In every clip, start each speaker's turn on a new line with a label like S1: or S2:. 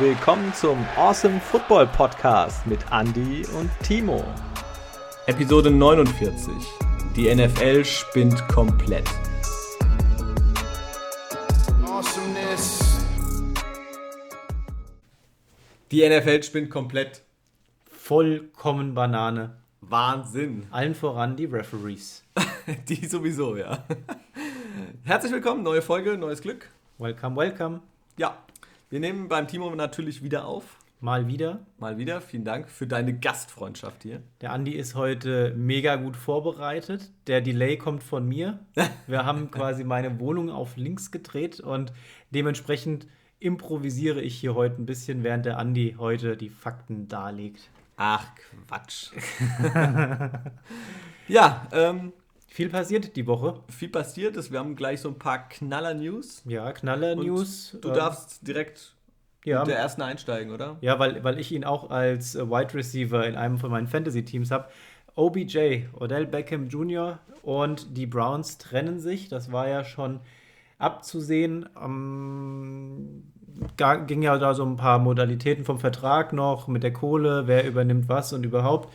S1: willkommen zum Awesome Football Podcast mit Andy und Timo.
S2: Episode 49. Die NFL spinnt komplett. Awesomeness. Die NFL spinnt komplett.
S1: Vollkommen Banane.
S2: Wahnsinn.
S1: Allen voran die Referees.
S2: die sowieso, ja. Herzlich willkommen, neue Folge, neues Glück.
S1: Welcome, welcome.
S2: Ja, wir nehmen beim Timo natürlich wieder auf.
S1: Mal wieder.
S2: Mal wieder. Vielen Dank für deine Gastfreundschaft hier.
S1: Der Andi ist heute mega gut vorbereitet. Der Delay kommt von mir. Wir haben quasi meine Wohnung auf links gedreht und dementsprechend improvisiere ich hier heute ein bisschen, während der Andi heute die Fakten darlegt.
S2: Ach, Quatsch. ja, ähm,
S1: viel passiert die Woche.
S2: Viel passiert ist. Wir haben gleich so ein paar Knaller-News.
S1: Ja, Knaller-News.
S2: Du ähm, darfst direkt ja, mit der ersten einsteigen, oder?
S1: Ja, weil, weil ich ihn auch als äh, Wide Receiver in einem von meinen Fantasy-Teams habe. OBJ, Odell Beckham Jr. und die Browns trennen sich. Das war ja schon abzusehen. Ähm, ging ja da so ein paar Modalitäten vom Vertrag noch mit der Kohle, wer übernimmt was und überhaupt.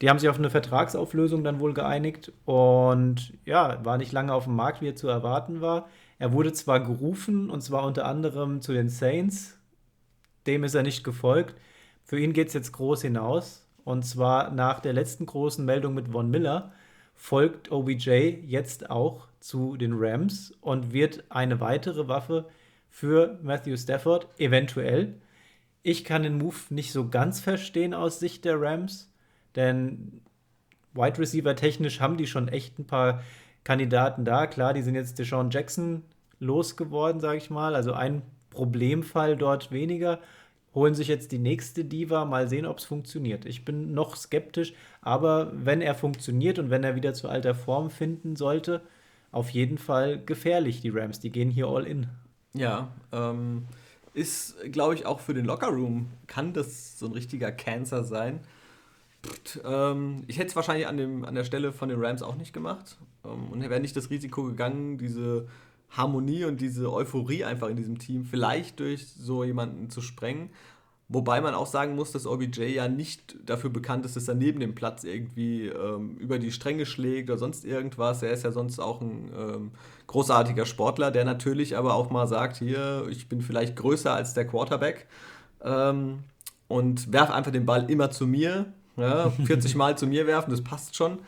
S1: Die haben sich auf eine Vertragsauflösung dann wohl geeinigt und ja, war nicht lange auf dem Markt, wie er zu erwarten war. Er wurde zwar gerufen und zwar unter anderem zu den Saints, dem ist er nicht gefolgt. Für ihn geht es jetzt groß hinaus und zwar nach der letzten großen Meldung mit Von Miller folgt OBJ jetzt auch zu den Rams und wird eine weitere Waffe für Matthew Stafford, eventuell. Ich kann den Move nicht so ganz verstehen aus Sicht der Rams, denn Wide Receiver technisch haben die schon echt ein paar Kandidaten da. Klar, die sind jetzt Deshaun Jackson losgeworden, sage ich mal. Also ein Problemfall dort weniger. Holen sich jetzt die nächste Diva, mal sehen, ob es funktioniert. Ich bin noch skeptisch, aber wenn er funktioniert und wenn er wieder zu alter Form finden sollte, auf jeden Fall gefährlich, die Rams. Die gehen hier all in.
S2: Ja, ähm, ist, glaube ich, auch für den Lockerroom kann das so ein richtiger Cancer sein. Pft, ähm, ich hätte es wahrscheinlich an, dem, an der Stelle von den Rams auch nicht gemacht ähm, und wäre nicht das Risiko gegangen, diese Harmonie und diese Euphorie einfach in diesem Team vielleicht durch so jemanden zu sprengen. Wobei man auch sagen muss, dass OBJ ja nicht dafür bekannt ist, dass er neben dem Platz irgendwie ähm, über die Stränge schlägt oder sonst irgendwas. Er ist ja sonst auch ein ähm, großartiger Sportler, der natürlich aber auch mal sagt, hier, ich bin vielleicht größer als der Quarterback ähm, und werf einfach den Ball immer zu mir. Ja, 40 Mal zu mir werfen, das passt schon.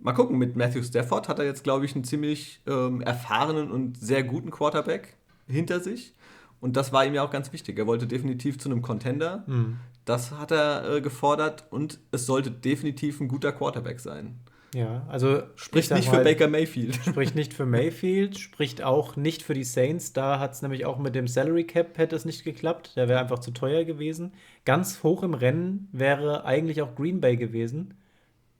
S2: Mal gucken, mit Matthew Stafford hat er jetzt, glaube ich, einen ziemlich ähm, erfahrenen und sehr guten Quarterback hinter sich. Und das war ihm ja auch ganz wichtig. Er wollte definitiv zu einem Contender. Mhm. Das hat er äh, gefordert und es sollte definitiv ein guter Quarterback sein.
S1: Ja, also
S2: spricht nicht mal, für Baker Mayfield.
S1: Spricht nicht für Mayfield, spricht auch nicht für die Saints. Da hat es nämlich auch mit dem Salary Cap hätte es nicht geklappt. Der wäre einfach zu teuer gewesen. Ganz hoch im Rennen wäre eigentlich auch Green Bay gewesen.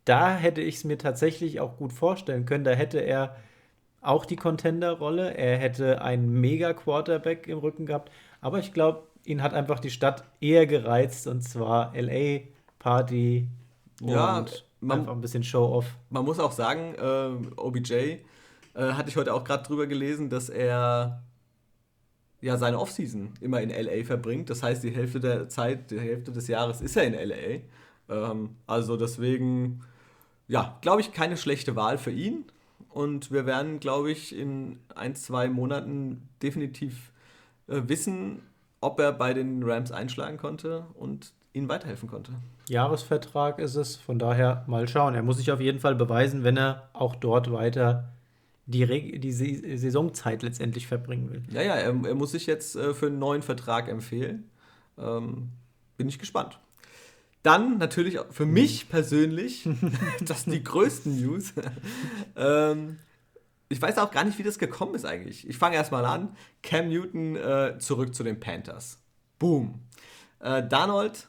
S1: Da hätte ich es mir tatsächlich auch gut vorstellen können. Da hätte er auch die Contender-Rolle. Er hätte einen Mega-Quarterback im Rücken gehabt. Aber ich glaube, ihn hat einfach die Stadt eher gereizt und zwar LA, Party
S2: und ja,
S1: man, einfach ein bisschen Show-Off.
S2: Man muss auch sagen, äh, OBJ äh, hatte ich heute auch gerade drüber gelesen, dass er ja seine Offseason immer in LA verbringt. Das heißt, die Hälfte der Zeit, die Hälfte des Jahres ist er in LA. Ähm, also deswegen, ja, glaube ich, keine schlechte Wahl für ihn. Und wir werden, glaube ich, in ein, zwei Monaten definitiv äh, wissen, ob er bei den Rams einschlagen konnte und ihnen weiterhelfen konnte.
S1: Jahresvertrag ist es, von daher mal schauen. Er muss sich auf jeden Fall beweisen, wenn er auch dort weiter die, Re die Saisonzeit letztendlich verbringen will.
S2: Ja, ja, er, er muss sich jetzt äh, für einen neuen Vertrag empfehlen. Ähm, bin ich gespannt. Dann natürlich für mich persönlich, das sind die größten News. ähm, ich weiß auch gar nicht, wie das gekommen ist eigentlich. Ich fange erstmal an. Cam Newton äh, zurück zu den Panthers. Boom. Äh, Darnold,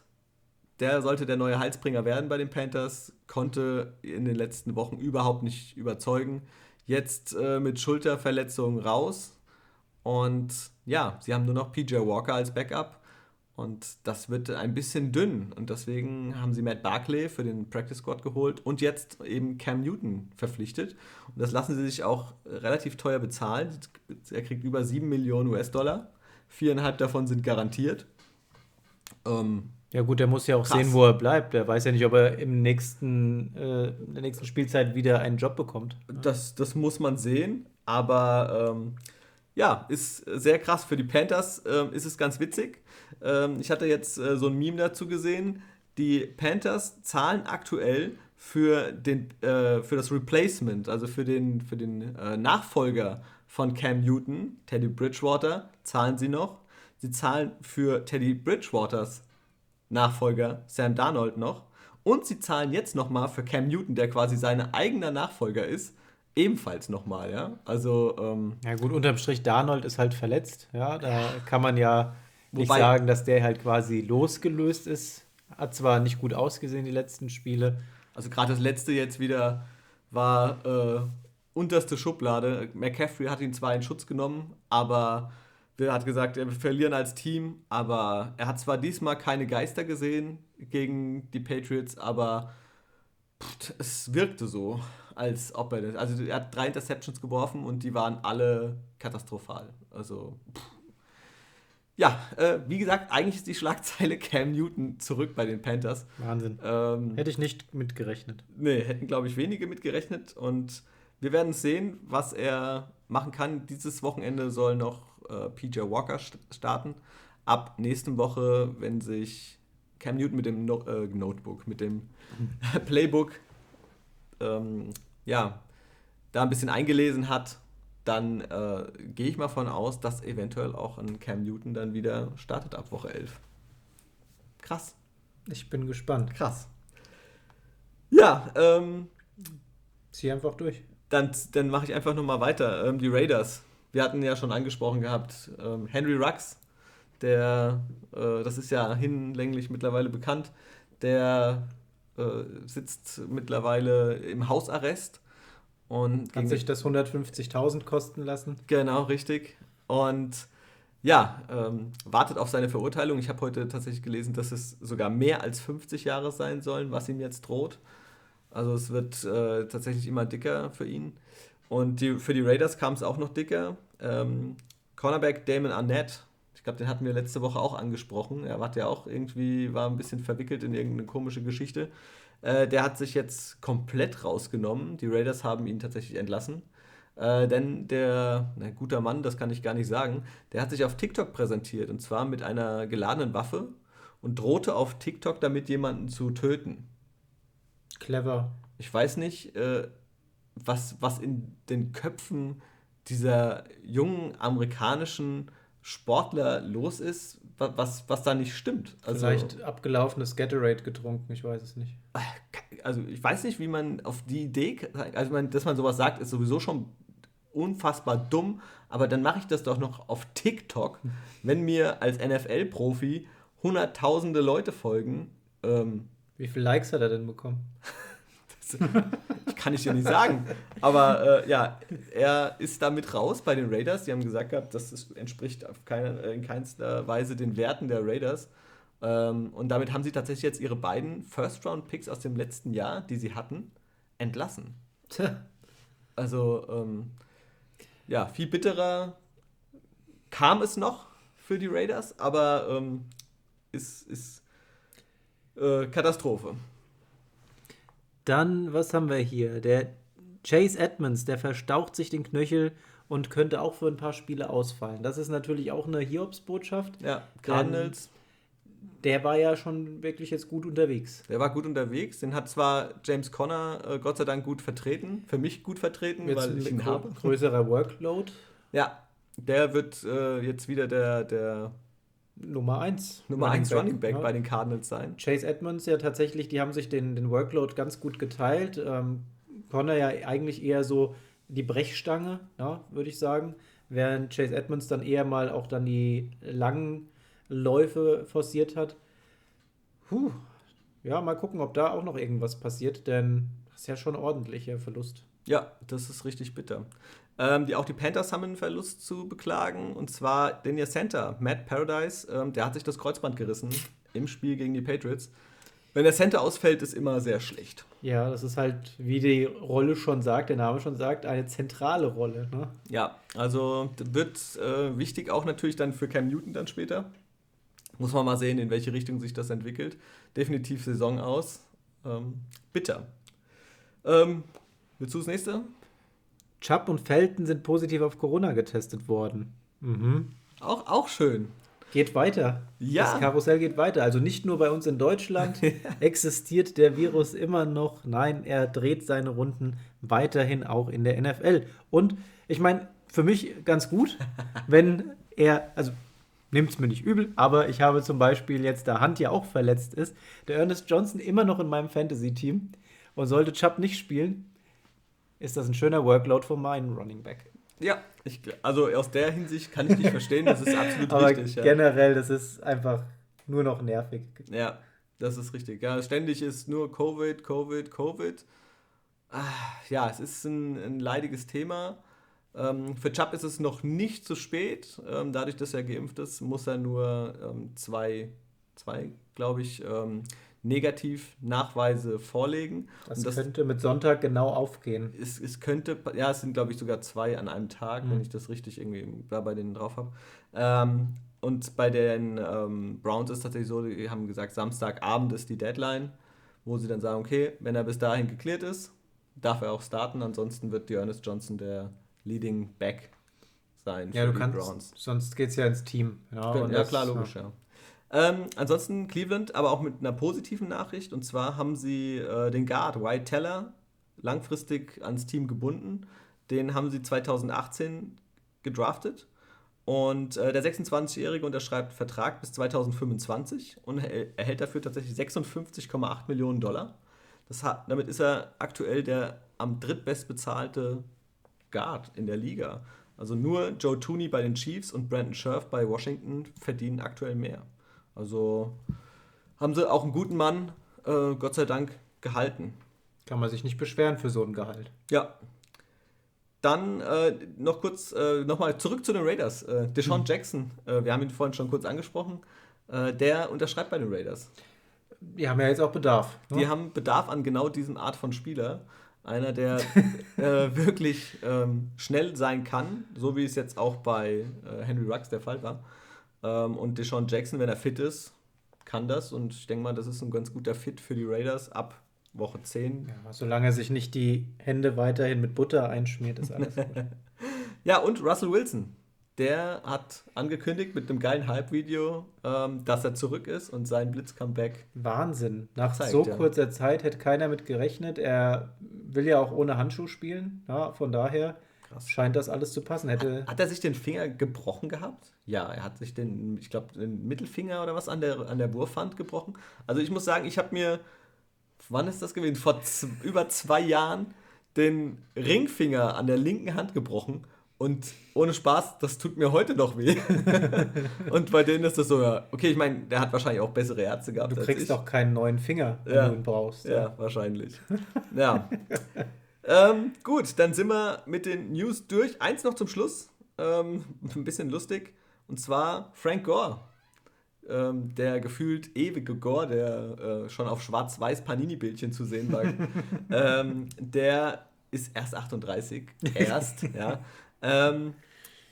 S2: der sollte der neue Halsbringer werden bei den Panthers, konnte in den letzten Wochen überhaupt nicht überzeugen. Jetzt äh, mit Schulterverletzungen raus. Und ja, sie haben nur noch PJ Walker als Backup. Und das wird ein bisschen dünn. Und deswegen haben sie Matt Barkley für den Practice Squad geholt und jetzt eben Cam Newton verpflichtet. Und das lassen sie sich auch relativ teuer bezahlen. Er kriegt über 7 Millionen US-Dollar. Viereinhalb davon sind garantiert.
S1: Ähm, ja gut, der muss ja auch krass. sehen, wo er bleibt. Der weiß ja nicht, ob er im nächsten, äh, in der nächsten Spielzeit wieder einen Job bekommt.
S2: Das, das muss man sehen, aber ähm, ja, ist sehr krass. Für die Panthers äh, ist es ganz witzig. Ähm, ich hatte jetzt äh, so ein Meme dazu gesehen. Die Panthers zahlen aktuell für, den, äh, für das Replacement, also für den, für den äh, Nachfolger von Cam Newton, Teddy Bridgewater, zahlen sie noch. Sie zahlen für Teddy Bridgewaters Nachfolger Sam Darnold noch. Und sie zahlen jetzt nochmal für Cam Newton, der quasi sein eigener Nachfolger ist, ebenfalls nochmal, ja. Also. Ähm,
S1: ja, gut, unterm Strich, Darnold ist halt verletzt, ja. Da kann man ja nicht wobei, sagen, dass der halt quasi losgelöst ist. Hat zwar nicht gut ausgesehen, die letzten Spiele.
S2: Also, gerade das letzte jetzt wieder war äh, unterste Schublade. McCaffrey hat ihn zwar in Schutz genommen, aber der hat gesagt, wir verlieren als Team, aber er hat zwar diesmal keine Geister gesehen gegen die Patriots, aber pff, es wirkte so, als ob er das. Also er hat drei Interceptions geworfen und die waren alle katastrophal. Also pff. ja, äh, wie gesagt, eigentlich ist die Schlagzeile Cam Newton zurück bei den Panthers.
S1: Wahnsinn. Ähm, Hätte ich nicht mitgerechnet.
S2: Nee, hätten glaube ich wenige mitgerechnet und wir werden sehen, was er machen kann. Dieses Wochenende soll noch äh, PJ Walker starten. Ab nächsten Woche, wenn sich Cam Newton mit dem no äh, Notebook, mit dem Playbook, ähm, ja, da ein bisschen eingelesen hat, dann äh, gehe ich mal von aus, dass eventuell auch ein Cam Newton dann wieder startet ab Woche 11. Krass.
S1: Ich bin gespannt.
S2: Krass. Ja, ähm.
S1: Zieh einfach durch.
S2: Dann, dann mache ich einfach nochmal weiter. Ähm, die Raiders wir hatten ja schon angesprochen gehabt, ähm, Henry Rux, der, äh, das ist ja hinlänglich mittlerweile bekannt, der äh, sitzt mittlerweile im Hausarrest. Und
S1: Hat sich das 150.000 kosten lassen?
S2: Genau, richtig. Und ja, ähm, wartet auf seine Verurteilung. Ich habe heute tatsächlich gelesen, dass es sogar mehr als 50 Jahre sein sollen, was ihm jetzt droht. Also es wird äh, tatsächlich immer dicker für ihn. Und die, für die Raiders kam es auch noch dicker. Ähm, Cornerback Damon Arnett, ich glaube, den hatten wir letzte Woche auch angesprochen. Er war ja auch irgendwie, war ein bisschen verwickelt in irgendeine komische Geschichte. Äh, der hat sich jetzt komplett rausgenommen. Die Raiders haben ihn tatsächlich entlassen. Äh, denn der, na, guter Mann, das kann ich gar nicht sagen, der hat sich auf TikTok präsentiert und zwar mit einer geladenen Waffe und drohte auf TikTok damit jemanden zu töten.
S1: Clever.
S2: Ich weiß nicht, äh, was, was in den Köpfen dieser jungen amerikanischen Sportler los ist, was, was da nicht stimmt.
S1: Also, Vielleicht abgelaufenes Gatorade getrunken, ich weiß es nicht.
S2: Also ich weiß nicht, wie man auf die Idee, also man, dass man sowas sagt, ist sowieso schon unfassbar dumm, aber dann mache ich das doch noch auf TikTok, wenn mir als NFL-Profi hunderttausende Leute folgen. Ähm,
S1: wie viele Likes hat er denn bekommen?
S2: ich kann ich dir nicht sagen. Aber äh, ja, er ist damit raus bei den Raiders. Die haben gesagt gehabt, das entspricht auf keine, in keinster Weise den Werten der Raiders. Ähm, und damit haben sie tatsächlich jetzt ihre beiden First-Round-Picks aus dem letzten Jahr, die sie hatten, entlassen. Tja. Also, ähm, ja, viel bitterer kam es noch für die Raiders, aber ähm, ist, ist äh, Katastrophe.
S1: Dann, was haben wir hier? Der Chase Edmonds, der verstaucht sich den Knöchel und könnte auch für ein paar Spiele ausfallen. Das ist natürlich auch eine Hiobsbotschaft.
S2: Ja, Cardinals.
S1: Der war ja schon wirklich jetzt gut unterwegs.
S2: Der war gut unterwegs. Den hat zwar James Conner äh, Gott sei Dank gut vertreten, für mich gut vertreten,
S1: jetzt weil ich ihn habe. Größerer Workload.
S2: Ja, der wird äh, jetzt wieder der, der
S1: Nummer 1.
S2: Nummer 1 Running Back ja. bei den Cardinals sein.
S1: Chase Edmonds ja tatsächlich, die haben sich den, den Workload ganz gut geteilt. Ähm, Connor ja eigentlich eher so die Brechstange, ja, würde ich sagen. Während Chase Edmonds dann eher mal auch dann die langen Läufe forciert hat. Puh. Ja, mal gucken, ob da auch noch irgendwas passiert, denn das ist ja schon ordentlicher Verlust.
S2: Ja, das ist richtig bitter. Ähm, die, auch die Panthers haben einen Verlust zu beklagen. Und zwar den ihr Center, Matt Paradise, ähm, der hat sich das Kreuzband gerissen im Spiel gegen die Patriots. Wenn der Center ausfällt, ist immer sehr schlecht.
S1: Ja, das ist halt, wie die Rolle schon sagt, der Name schon sagt, eine zentrale Rolle. Ne?
S2: Ja, also wird äh, wichtig auch natürlich dann für Cam Newton dann später. Muss man mal sehen, in welche Richtung sich das entwickelt. Definitiv Saison aus. Ähm, bitter. Ähm, willst du das nächste?
S1: Chubb und Felton sind positiv auf Corona getestet worden. Mhm.
S2: Auch, auch schön.
S1: Geht weiter.
S2: Ja.
S1: Das Karussell geht weiter. Also nicht nur bei uns in Deutschland existiert der Virus immer noch. Nein, er dreht seine Runden weiterhin auch in der NFL. Und ich meine, für mich ganz gut, wenn er, also nimmt es mir nicht übel, aber ich habe zum Beispiel jetzt, da Hand ja auch verletzt ist, der Ernest Johnson immer noch in meinem Fantasy-Team und sollte Chubb nicht spielen, ist das ein schöner Workload für meinen Running Back.
S2: Ja, ich, also aus der Hinsicht kann ich dich verstehen, das ist absolut
S1: aber
S2: richtig. Ja.
S1: generell, das ist einfach nur noch nervig.
S2: ja, das ist richtig. Ja, ständig ist nur Covid, Covid, Covid. Ah, ja, es ist ein, ein leidiges Thema. Ähm, für Chubb ist es noch nicht zu spät. Ähm, dadurch, dass er geimpft ist, muss er nur ähm, zwei, zwei glaube ich, ähm, Negativ-Nachweise vorlegen.
S1: Das,
S2: Und das
S1: könnte mit Sonntag genau aufgehen.
S2: es, es könnte, ja, es sind glaube ich sogar zwei an einem Tag,
S1: Mhm.
S2: wenn ich das richtig irgendwie da bei denen drauf habe. Ähm, und bei den ähm, Browns ist tatsächlich so, die haben gesagt, Samstagabend ist die Deadline, wo sie dann sagen, okay, wenn er bis dahin geklärt ist, darf er auch starten, ansonsten wird Ernest Johnson der Leading Back sein
S1: Ja, du
S2: die
S1: kannst, sonst geht es ja ins Team. Ja,
S2: ja, klar, logisch, ja. Ähm, ansonsten Cleveland, aber auch mit einer positiven Nachricht. Und zwar haben sie äh, den Guard White Teller langfristig ans Team gebunden. Den haben sie 2018 gedraftet. Und äh, der 26-Jährige unterschreibt Vertrag bis 2025 und erhält dafür tatsächlich 56,8 Millionen Dollar. Hat, damit ist er aktuell der am drittbestbezahlte Guard in der Liga. Also nur Joe Tooney bei den Chiefs und Brandon Scherf bei Washington verdienen aktuell mehr. Also haben sie auch einen guten Mann, äh, Gott sei Dank, gehalten.
S1: Kann man sich nicht beschweren für so ein Gehalt.
S2: Ja. Dann äh, noch kurz äh, nochmal zurück zu den Raiders. Äh, Deshaun Jackson, äh, wir haben ihn vorhin schon kurz angesprochen, äh, der unterschreibt bei den Raiders.
S1: Die haben ja jetzt auch Bedarf. ne?
S2: Die haben Bedarf an genau diesem Art von Spieler. Einer, der äh, wirklich ähm, schnell sein kann, so wie es jetzt auch bei Henry Ruggs der Fall war. Ähm, und Deshaun Jackson, wenn er fit ist, kann das. Und ich denke mal, das ist ein ganz guter Fit für die Raiders ab Woche 10.
S1: Ja, solange er sich nicht die Hände weiterhin mit Butter einschmiert, ist alles gut.
S2: Ja, und Russell Wilson. Der hat angekündigt mit einem geilen Hype-Video, ähm, dass er zurück ist und sein Blitz-Comeback.
S1: Wahnsinn. Nach
S2: Zeigt,
S1: so
S2: ja.
S1: kurzer Zeit hätte keiner mit gerechnet. Er will ja auch ohne Handschuh spielen. Ja, von daher
S2: Krass.
S1: scheint das alles zu passen. Hätte,
S2: Hat er sich den Finger gebrochen gehabt? Ja, er hat sich den, ich glaube, den Mittelfinger oder was an der, an der Wurfhand gebrochen. Also ich muss sagen, ich habe mir, wann ist das gewesen? Vor über zwei Jahren den Ringfinger an der linken Hand gebrochen. Und ohne Spaß, das tut mir heute noch weh. und bei denen ist das so, ja, okay, ich meine, der hat wahrscheinlich auch bessere Ärzte gehabt
S1: du kriegst doch keinen neuen Finger, wenn
S2: Ja.
S1: du ihn brauchst.
S2: Ja, wahrscheinlich. ja. ähm, gut, dann sind wir mit den News durch. Eins noch zum Schluss. Ähm, ein bisschen lustig. Und zwar Frank Gore. Ähm, der gefühlt ewige Gore, der äh, schon auf schwarz-weiß Panini-Bildchen zu sehen war. ähm, der ist erst 38. Erst, ja. Ähm,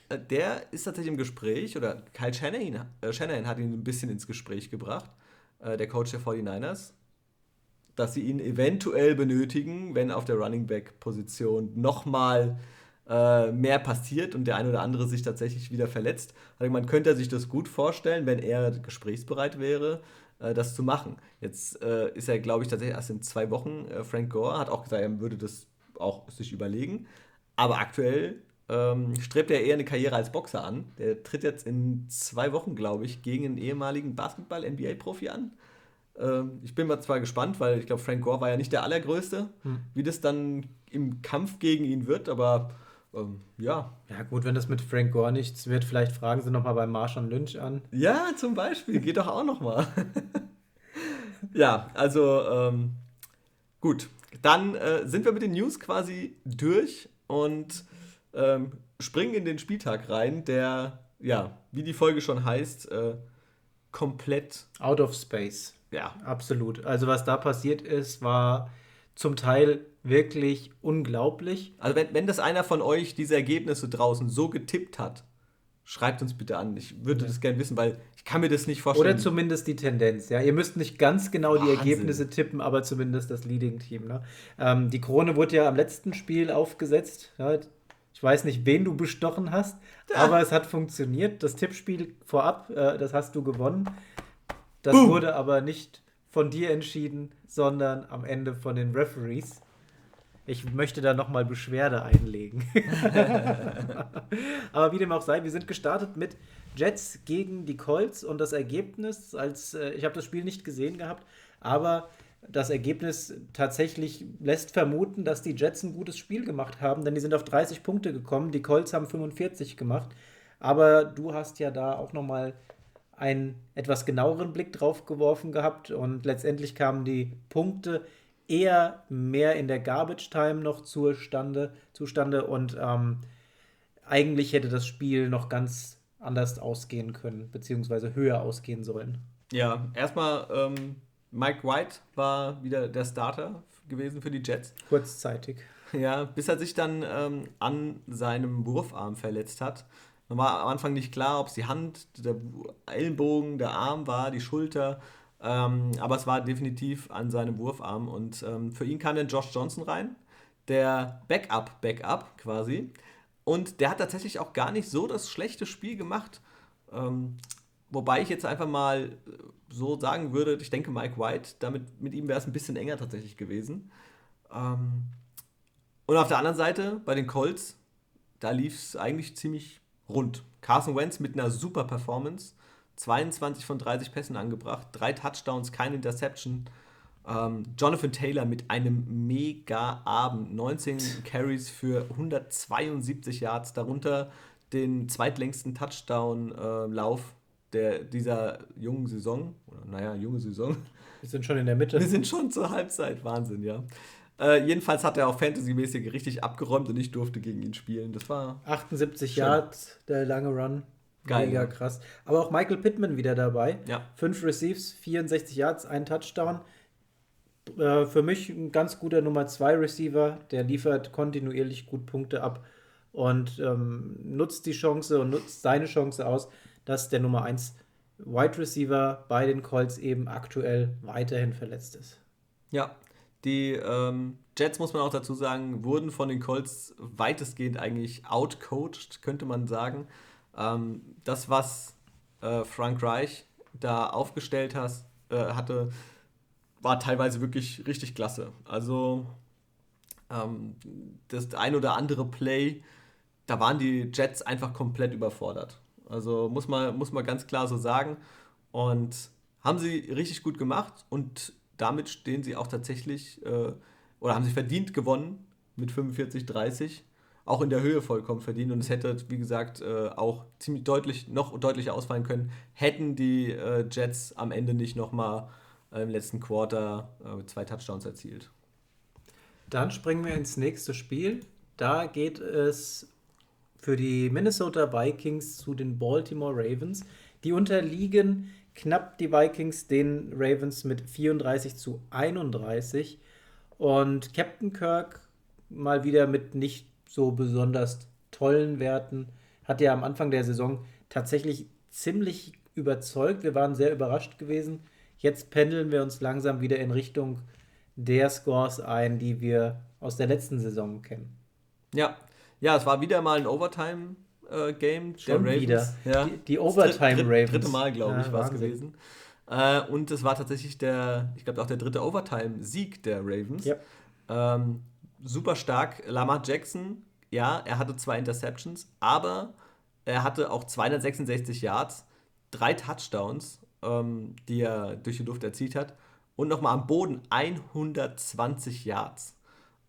S2: äh, der ist tatsächlich im Gespräch, oder Kyle Shanahan, äh, Shanahan hat ihn ein bisschen ins Gespräch gebracht, äh, der Coach der 49ers dass sie ihn eventuell benötigen, wenn auf der Running Back Position nochmal äh, mehr passiert und der ein oder andere sich tatsächlich wieder verletzt. Also man könnte sich das gut vorstellen, wenn er gesprächsbereit wäre, äh, das zu machen. Jetzt äh, ist er, glaube ich, tatsächlich erst in zwei Wochen. Äh, Frank Gore hat auch gesagt, er würde das auch sich überlegen. Aber aktuell ähm, strebt er eher eine Karriere als Boxer an. Der tritt jetzt in zwei Wochen, glaube ich, gegen einen ehemaligen Basketball-NBA-Profi an. Ähm, ich bin mal zwar gespannt, weil ich glaube, Frank Gore war ja nicht der Allergrößte,
S1: Hm.
S2: wie das dann im Kampf gegen ihn wird, aber ähm, ja.
S1: Ja, gut, wenn das mit Frank Gore nichts wird, vielleicht fragen sie nochmal bei Marshall Lynch an.
S2: Ja, zum Beispiel, geht doch auch noch mal. ja, also ähm, gut. Dann äh, sind wir mit den News quasi durch und ähm, springen in den Spieltag rein, der, ja, wie die Folge schon heißt, äh, komplett,
S1: Out of Space.
S2: Ja,
S1: Absolut. Also was da passiert ist, war zum Teil wirklich unglaublich.
S2: Also wenn, wenn das einer von euch diese Ergebnisse draußen so getippt hat, schreibt uns bitte an. Ich würde ja. das gerne wissen, weil ich kann mir das nicht vorstellen.
S1: Oder zumindest die Tendenz. Ja, ihr müsst nicht ganz genau Wahnsinn. die Ergebnisse tippen, aber zumindest das Leading-Team. Ne? Ähm, die Krone wurde ja am letzten Spiel aufgesetzt. Ja? Ich weiß nicht, wen du bestochen hast, ja. aber es hat funktioniert. Das Tippspiel vorab, äh, das hast du gewonnen. Das Boom. wurde aber nicht von dir entschieden, sondern am Ende von den Referees. Ich möchte da nochmal Beschwerde einlegen. Aber wie dem auch sei, wir sind gestartet mit Jets gegen die Colts und das Ergebnis, als äh, ich habe das Spiel nicht gesehen gehabt, aber das Ergebnis tatsächlich lässt vermuten, dass die Jets ein gutes Spiel gemacht haben, denn die sind auf 30 Punkte gekommen, die Colts haben 45 gemacht. Aber du hast ja da auch nochmal einen etwas genaueren Blick drauf geworfen gehabt und letztendlich kamen die Punkte eher mehr in der Garbage Time noch zustande, zustande und ähm, eigentlich hätte das Spiel noch ganz anders ausgehen können, beziehungsweise höher ausgehen sollen.
S2: Ja, erstmal ähm, Mike White war wieder der Starter gewesen für die Jets.
S1: Kurzzeitig.
S2: Ja, bis er sich dann ähm, an seinem Wurfarm verletzt hat. Man war am Anfang nicht klar, ob es die Hand, der Ellenbogen, der Arm war, die Schulter. Ähm, aber es war definitiv an seinem Wurfarm. Und ähm, für ihn kam dann Josh Johnson rein, der Backup-Backup quasi. Und der hat tatsächlich auch gar nicht so das schlechte Spiel gemacht. Ähm, wobei ich jetzt einfach mal so sagen würde, ich denke, Mike White, damit, mit ihm wäre es ein bisschen enger tatsächlich gewesen. Ähm, und auf der anderen Seite, bei den Colts, da lief es eigentlich ziemlich rund. Carson Wentz mit einer super Performance. 22 von 30 Pässen angebracht, drei Touchdowns, keine Interception. Ähm, Jonathan Taylor mit einem mega Abend, 19 Carries für 172 Yards, darunter den zweitlängsten Touchdown-Lauf äh, dieser jungen Saison. Oder naja, junge Saison.
S1: Wir sind schon in der Mitte.
S2: Wir sind schon zur Halbzeit, Wahnsinn, ja. Äh, jedenfalls hat er auch Fantasy-mäßig richtig abgeräumt und ich durfte gegen ihn spielen. Das war.
S1: 78 schön. Yards, der lange Run. Geil. Mega krass. Aber auch Michael Pittman wieder dabei.
S2: Ja.
S1: Fünf Receives, 64 Yards, ein Touchdown. Äh, für mich ein ganz guter Nummer 2 Receiver. Der liefert kontinuierlich gut Punkte ab und ähm, nutzt die Chance und nutzt seine Chance aus, dass der Nummer 1 Wide Receiver bei den Colts eben aktuell weiterhin verletzt ist.
S2: Ja, die ähm, Jets, muss man auch dazu sagen, wurden von den Colts weitestgehend eigentlich outcoached, könnte man sagen. Ähm, das, was äh, Frank Reich da aufgestellt has, äh, hatte, war teilweise wirklich richtig klasse. Also ähm, das ein oder andere Play, da waren die Jets einfach komplett überfordert. Also muss man, muss man ganz klar so sagen. Und haben sie richtig gut gemacht und damit stehen sie auch tatsächlich äh, oder haben sie verdient gewonnen mit 45-30 auch in der Höhe vollkommen verdient. Und es hätte, wie gesagt, äh, auch ziemlich deutlich, noch deutlicher ausfallen können, hätten die äh, Jets am Ende nicht nochmal äh, im letzten Quarter zwei Touchdowns erzielt.
S1: Dann springen wir ins nächste Spiel. Da geht es für die Minnesota Vikings zu den Baltimore Ravens. Die unterliegen knapp die Vikings den Ravens mit 34 zu 31. Und Captain Kirk mal wieder mit nicht so besonders tollen Werten. Hat ja am Anfang der Saison tatsächlich ziemlich überzeugt. Wir waren sehr überrascht gewesen. Jetzt pendeln wir uns langsam wieder in Richtung der Scores ein, die wir aus der letzten Saison kennen.
S2: Ja, ja, es war wieder mal ein Overtime-Game äh,
S1: der Ravens. Wieder.
S2: Ja.
S1: Die, die Overtime-Ravens.
S2: Dritte Mal, glaube ich, ja, war es gewesen. Äh, und es war tatsächlich der, ich glaube auch der dritte Overtime-Sieg der Ravens. Ja. Ähm, super stark. Lamar Jackson, ja, er hatte zwei Interceptions, aber er hatte auch 266 Yards, drei Touchdowns, ähm, die er durch die Luft erzielt hat. Und nochmal am Boden 120 Yards.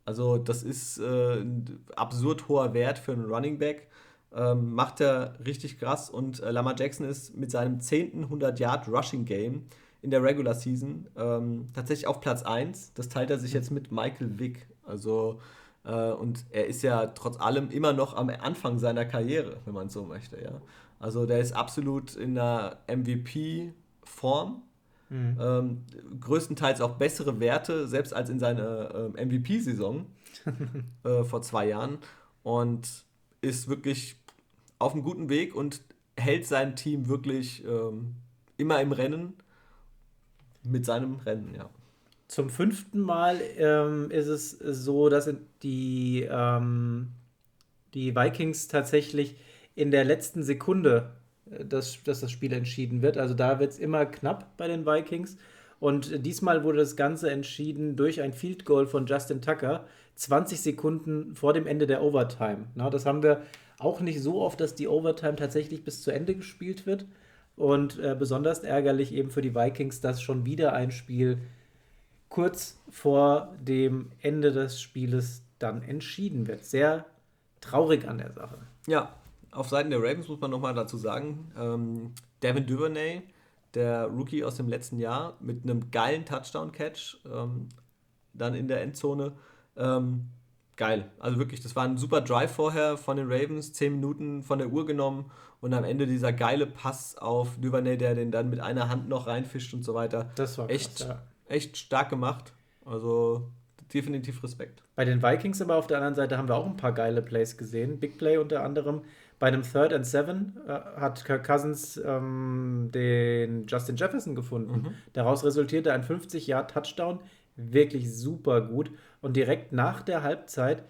S2: Also, das ist äh, ein absurd hoher Wert für einen Running Back. Ähm, macht er richtig krass. Und äh, Lamar Jackson ist mit seinem 10. 100-Yard-Rushing-Game in der Regular Season ähm, tatsächlich auf Platz 1. Das teilt er sich jetzt mit Michael Vick. Also, äh, und er ist ja trotz allem immer noch am Anfang seiner Karriere, wenn man so möchte, ja. Also der ist absolut in einer MVP-Form. Mhm. Ähm, größtenteils auch bessere Werte, selbst als in seiner äh, MVP-Saison äh, vor zwei Jahren. Und ist wirklich auf einem guten Weg und hält sein Team wirklich ähm, immer im Rennen mit seinem Rennen, ja.
S1: Zum fünften Mal ähm, ist es so, dass die, ähm, die Vikings tatsächlich in der letzten Sekunde äh, dass, dass das Spiel entschieden wird. Also da wird es immer knapp bei den Vikings. Und diesmal wurde das Ganze entschieden durch ein Field Goal von Justin Tucker, 20 Sekunden vor dem Ende der Overtime. Na, das haben wir auch nicht so oft, dass die Overtime tatsächlich bis zu Ende gespielt wird. Und äh, besonders ärgerlich eben für die Vikings, dass schon wieder ein Spiel kurz vor dem Ende des Spieles dann entschieden wird. Sehr traurig an der Sache.
S2: Ja, auf Seiten der Ravens muss man nochmal dazu sagen, ähm, Devin Duvernay, der Rookie aus dem letzten Jahr, mit einem geilen Touchdown-Catch, ähm, dann in der Endzone. Ähm, geil. Also wirklich, das war ein super Drive vorher von den Ravens, 10 Minuten von der Uhr genommen und am Ende dieser geile Pass auf Duvernay, der den dann mit einer Hand noch reinfischt und so weiter. Das war krass, echt, ja. echt stark gemacht. Also definitiv Respekt.
S1: Bei den Vikings aber auf der anderen Seite haben wir auch ein paar geile Plays gesehen. Big Play unter anderem. Bei einem Third and Seven äh, hat Kirk Cousins ähm, den Justin Jefferson gefunden. Mhm. Daraus resultierte ein 50-Yard-Touchdown. Wirklich super gut. Und direkt nach der Halbzeit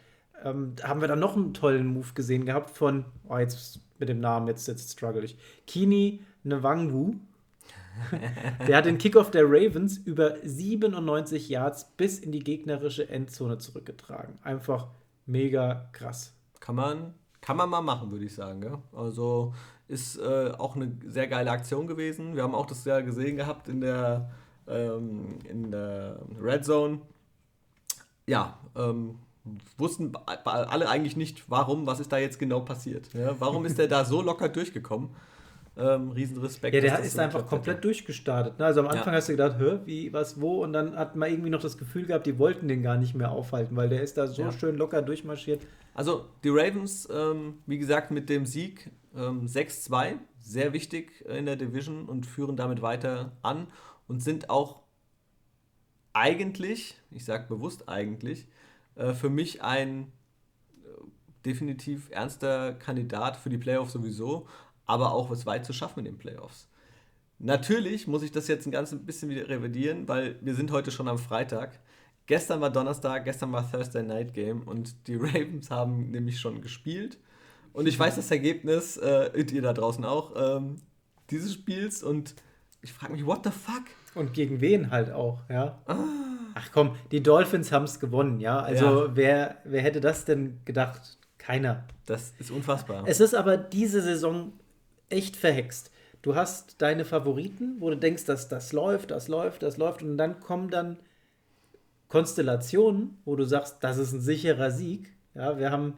S1: ähm, haben wir dann noch einen tollen Move gesehen gehabt von, oh, jetzt mit dem Namen, jetzt, jetzt struggle ich. Kini Nwangwu. der hat den Kickoff der Ravens über 97 Yards bis in die gegnerische Endzone zurückgetragen. Einfach mega krass.
S2: Kann man kann man mal machen, würde ich sagen. Ja? Also ist äh, auch eine sehr geile Aktion gewesen. Wir haben auch das ja gesehen gehabt in der, ähm, in der Red Zone. Ja, ähm, wussten alle eigentlich nicht, warum, was ist da jetzt genau passiert. Ja? Warum ist der da so locker durchgekommen? Ähm, Riesenrespekt.
S1: Ja, der ist so einfach komplett durchgestartet. Ne? Also am Anfang ja. hast du gedacht, hör, wie, was, wo? Und dann hat man irgendwie noch das Gefühl gehabt, die wollten den gar nicht mehr aufhalten, weil der ist da so ja. schön locker durchmarschiert.
S2: Also die Ravens, ähm, wie gesagt, mit dem Sieg ähm, 6-2, sehr wichtig in der Division und führen damit weiter an und sind auch eigentlich, ich sage bewusst eigentlich, äh, für mich ein äh, definitiv ernster Kandidat für die Playoffs sowieso, aber auch was weit zu schaffen in den Playoffs. Natürlich muss ich das jetzt ein ganz bisschen wieder revidieren, weil wir sind heute schon am Freitag. Gestern war Donnerstag, gestern war Thursday Night Game und die Ravens haben nämlich schon gespielt. Und ich weiß das Ergebnis, äh, ihr da draußen auch, ähm, dieses Spiels und ich frage mich, what the fuck?
S1: Und gegen wen halt auch, ja? Ah. Ach komm, die Dolphins haben es gewonnen, ja? Also ja. Wer, wer hätte das denn gedacht? Keiner.
S2: Das ist unfassbar.
S1: Es ist aber diese Saison echt verhext. Du hast deine Favoriten, wo du denkst, dass das läuft, das läuft, das läuft und dann kommen dann Konstellationen, wo du sagst, das ist ein sicherer Sieg. Ja, wir haben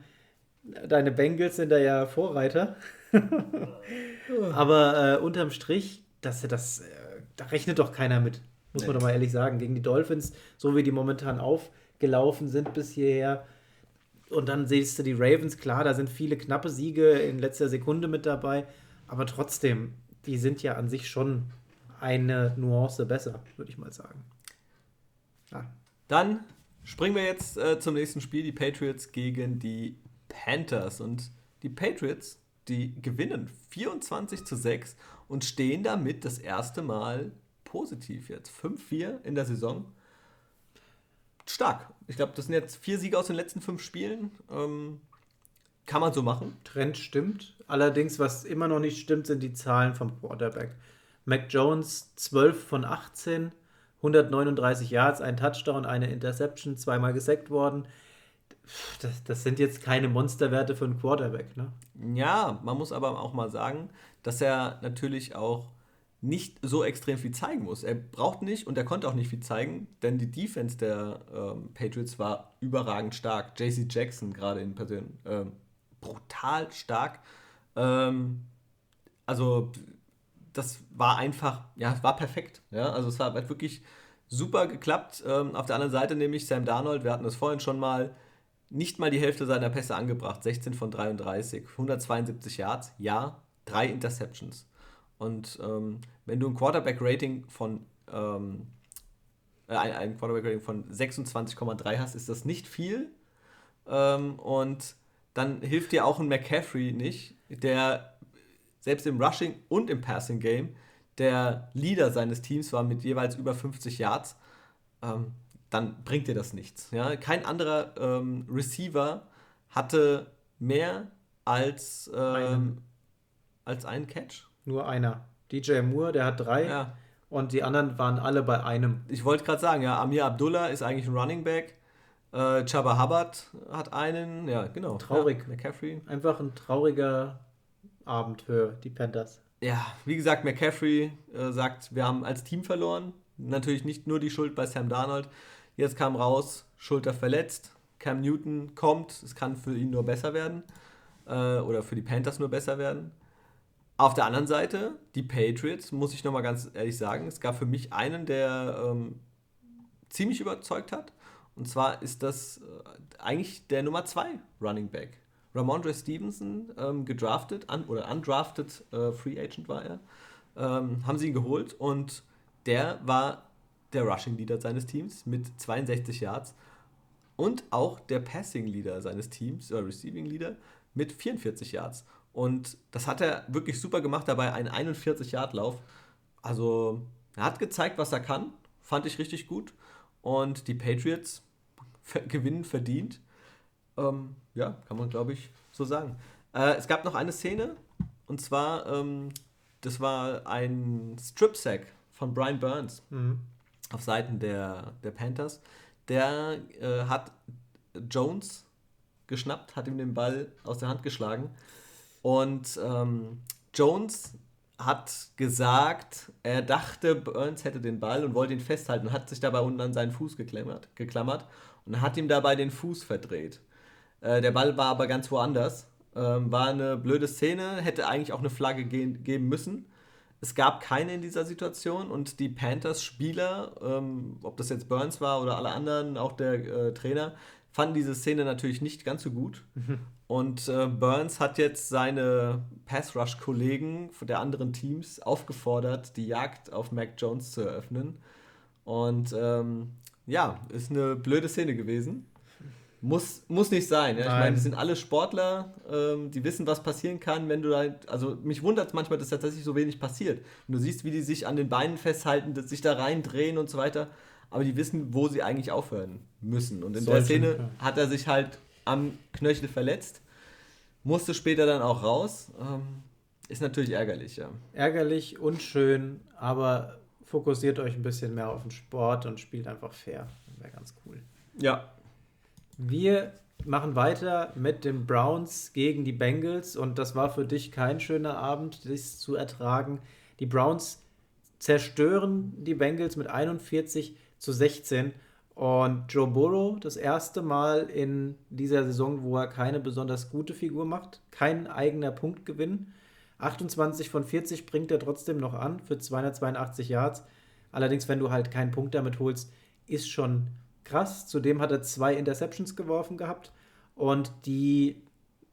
S1: deine Bengals sind da ja Vorreiter. Aber äh, unterm Strich, dass das, äh, da rechnet doch keiner mit. Muss man doch mal ehrlich sagen. Gegen die Dolphins, so wie die momentan aufgelaufen sind bis hierher. Und dann siehst du die Ravens, klar, da sind viele knappe Siege in letzter Sekunde mit dabei. Aber trotzdem, die sind ja an sich schon eine Nuance besser, würde ich mal sagen.
S2: Ja. Dann springen wir jetzt äh, zum nächsten Spiel, die Patriots gegen die Panthers. Und die Patriots, die gewinnen 24 zu 6 und stehen damit das erste Mal positiv jetzt. 5-4 in der Saison. Stark. Ich glaube, das sind jetzt vier Siege aus den letzten fünf Spielen. Ähm, kann man so machen.
S1: Trend stimmt. Allerdings, was immer noch nicht stimmt, sind die Zahlen vom Quarterback. Mac Jones 12 von 18, 139 Yards, ein Touchdown, eine Interception, zweimal gesackt worden. Das, das, sind jetzt keine Monsterwerte für einen Quarterback, ne?
S2: Ja, man muss aber auch mal sagen, dass er natürlich auch nicht so extrem viel zeigen muss. Er braucht nicht und er konnte auch nicht viel zeigen, denn die Defense der ähm, Patriots war überragend stark. JC Jackson gerade in Person, ähm, brutal stark. Ähm, also das war einfach, ja, war perfekt. Ja? Also es hat wirklich super geklappt. Ähm, auf der anderen Seite nämlich Sam Darnold, wir hatten das vorhin schon mal, nicht mal die Hälfte seiner Pässe angebracht. 16 von 33, 172 Yards, ja, drei Interceptions. Und ähm, wenn du ein Quarterback-Rating von ähm, äh, ein Quarterback-Rating von 26,3 hast, ist das nicht viel. Ähm, und dann hilft dir auch ein McCaffrey nicht, der selbst im Rushing und im Passing Game der Leader seines Teams war mit jeweils über 50 Yards, ähm, dann bringt dir das nichts. Ja? Kein anderer ähm, Receiver hatte mehr als, ähm, als einen Catch.
S1: Nur einer. DJ Moore, der hat drei. Ja. Und die anderen waren alle bei einem.
S2: Ich wollte gerade sagen, ja, Amir Abdullah ist eigentlich ein Running Back. Äh, Chaba Hubbard hat einen, ja, genau.
S1: Traurig. Ja, McCaffrey. Einfach ein trauriger Abend für die Panthers.
S2: Ja, wie gesagt, McCaffrey äh, sagt, wir haben als Team verloren. Natürlich nicht nur die Schuld bei Sam Darnold. Jetzt kam raus, Schulter verletzt. Cam Newton kommt, es kann für ihn nur besser werden. Äh, oder für die Panthers nur besser werden. Auf der anderen Seite, die Patriots, muss ich nochmal ganz ehrlich sagen, es gab für mich einen, der ähm, ziemlich überzeugt hat. Und zwar ist das äh, eigentlich der Nummer 2 Running Back. Ramondre Stevenson, ähm, gedraftet, un, oder undrafted äh, Free Agent war er, ähm, haben sie ihn geholt und der war der Rushing Leader seines Teams mit 62 Yards und auch der Passing Leader seines Teams, oder Receiving Leader mit 44 Yards. Und das hat er wirklich super gemacht dabei, ein 41-Yard-Lauf. Also, er hat gezeigt, was er kann. Fand ich richtig gut. Und die Patriots gewinnen verdient. Ähm, ja, kann man, glaube ich, so sagen. Äh, es gab noch eine Szene. Und zwar, ähm, das war ein Strip-Sack von Brian Burns mhm. auf Seiten der, der Panthers. Der äh, hat Jones geschnappt, hat ihm den Ball aus der Hand geschlagen und ähm, Jones hat gesagt, er dachte, Burns hätte den Ball und wollte ihn festhalten und hat sich dabei unten an seinen Fuß geklammert, geklammert und hat ihm dabei den Fuß verdreht. Äh, der Ball war aber ganz woanders. Ähm, war eine blöde Szene, hätte eigentlich auch eine Flagge geben müssen. Es gab keine in dieser Situation und die Panthers-Spieler, ähm, ob das jetzt Burns war oder alle anderen, auch der äh, Trainer, fanden diese Szene natürlich nicht ganz so gut. Mhm. Und äh, Burns hat jetzt seine Pass-Rush-Kollegen der anderen Teams aufgefordert, die Jagd auf Mac Jones zu eröffnen. Und ähm, ja, ist eine blöde Szene gewesen. Muss, muss nicht sein. Ja? Ich meine, die sind alle Sportler, ähm, die wissen, was passieren kann, wenn du da. Also, mich wundert es manchmal, dass tatsächlich so wenig passiert. Und du siehst, wie die sich an den Beinen festhalten, sich da reindrehen und so weiter. Aber die wissen, wo sie eigentlich aufhören müssen. Und in Sollte, der Szene ja. hat er sich halt am Knöchel verletzt, musste später dann auch raus. Ähm, ist natürlich ärgerlich, ja.
S1: Ärgerlich, unschön, aber fokussiert euch ein bisschen mehr auf den Sport und spielt einfach fair. Wäre ganz cool. Ja. Wir machen weiter mit den Browns gegen die Bengals und das war für dich kein schöner Abend, das zu ertragen. Die Browns zerstören die Bengals mit 41 zu 16 und Joe Burrow, das erste Mal in dieser Saison, wo er keine besonders gute Figur macht, kein eigener Punktgewinn. 28 von 40 bringt er trotzdem noch an für 282 Yards. Allerdings, wenn du halt keinen Punkt damit holst, ist schon krass. Zudem hat er zwei Interceptions geworfen gehabt und die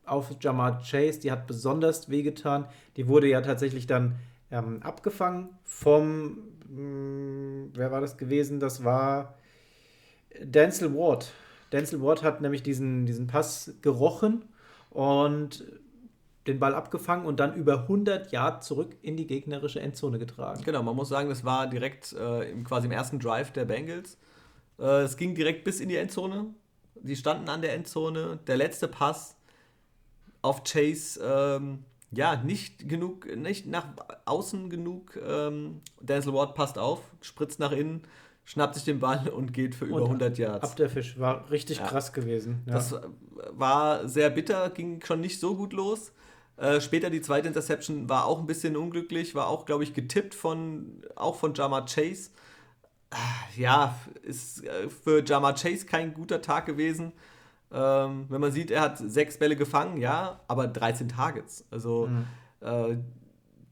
S1: auf Jamar Chase, die hat besonders wehgetan. Die wurde ja tatsächlich dann ähm, abgefangen vom, mh, hm, wer war das gewesen? Das war Denzel Ward. Denzel Ward hat nämlich diesen, diesen Pass gerochen und den Ball abgefangen und dann über 100 Yards zurück in die gegnerische Endzone getragen.
S2: Genau, man muss sagen, das war direkt äh, im, quasi im ersten Drive der Bengals. Äh, es ging direkt bis in die Endzone. Die standen an der Endzone. Der letzte Pass auf Chase, ähm, ja, nicht genug, nicht nach außen genug. Ähm, Denzel Ward passt auf, spritzt nach innen schnappt sich den Ball und geht für über und 100 Yards.
S1: Ab der Fisch war richtig ja. krass gewesen.
S2: Ja. Das war sehr bitter, ging schon nicht so gut los. Äh, später die zweite Interception war auch ein bisschen unglücklich, war auch, glaube ich, getippt von, auch von Jama Chase. Äh, ja, ist äh, für Jama Chase kein guter Tag gewesen. Ähm, wenn man sieht, er hat sechs Bälle gefangen, ja, aber 13 Targets. Also mhm. äh,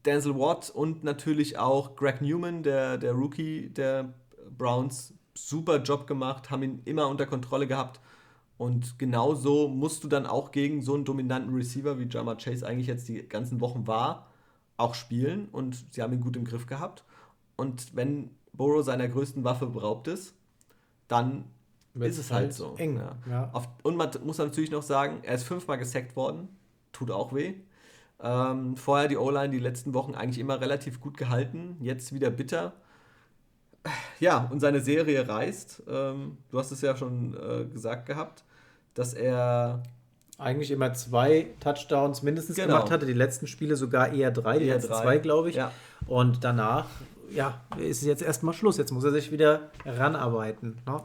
S2: Denzel Watt und natürlich auch Greg Newman, der, der Rookie der Browns super Job gemacht, haben ihn immer unter Kontrolle gehabt. Und genauso musst du dann auch gegen so einen dominanten Receiver wie Jamar Chase eigentlich jetzt die ganzen Wochen war, auch spielen. Und sie haben ihn gut im Griff gehabt. Und wenn Burrow seiner größten Waffe beraubt ist, dann ist es halt, halt so. Eng. Ja. Ja. Und man muss natürlich noch sagen, er ist fünfmal gesackt worden. Tut auch weh. Ähm, vorher die O-Line die letzten Wochen eigentlich immer relativ gut gehalten. Jetzt wieder bitter. Ja, und seine Serie reißt. Ähm, du hast es ja schon äh, gesagt gehabt, dass er
S1: eigentlich immer zwei Touchdowns mindestens genau. gemacht hatte. Die letzten Spiele sogar eher drei, die eher letzten drei. zwei, glaube ich. Ja. Und danach, ja, ist jetzt erstmal Schluss. Jetzt muss er sich wieder ranarbeiten. Ne?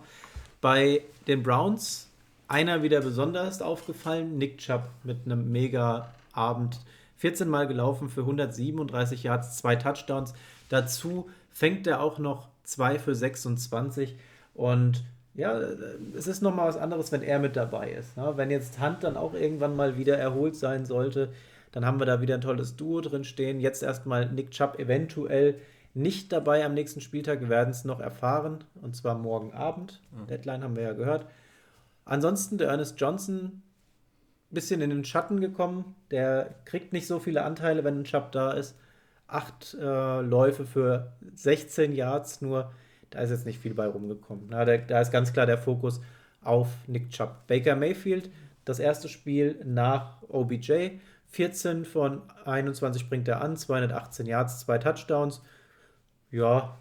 S1: Bei den Browns einer wieder besonders aufgefallen, Nick Chubb mit einem mega Abend. 14 Mal gelaufen für 137 Yards, zwei Touchdowns. Dazu fängt er auch noch zwei für 26 und ja, es ist nochmal was anderes, wenn er mit dabei ist. Ne? Wenn jetzt Hunt dann auch irgendwann mal wieder erholt sein sollte, dann haben wir da wieder ein tolles Duo drin stehen. Jetzt erstmal Nick Chubb eventuell nicht dabei am nächsten Spieltag. Wir werden es noch erfahren und zwar morgen Abend. Mhm. Deadline haben wir ja gehört. Ansonsten der Ernest Johnson ein bisschen in den Schatten gekommen. Der kriegt nicht so viele Anteile, wenn ein Chubb da ist. Acht äh, Läufe für 16 Yards nur da ist jetzt nicht viel bei rumgekommen. Na, da, da ist ganz klar der Fokus auf Nick Chubb. Baker Mayfield, das erste Spiel nach OBJ. 14 von 21 bringt er an, 218 Yards, zwei Touchdowns. Ja.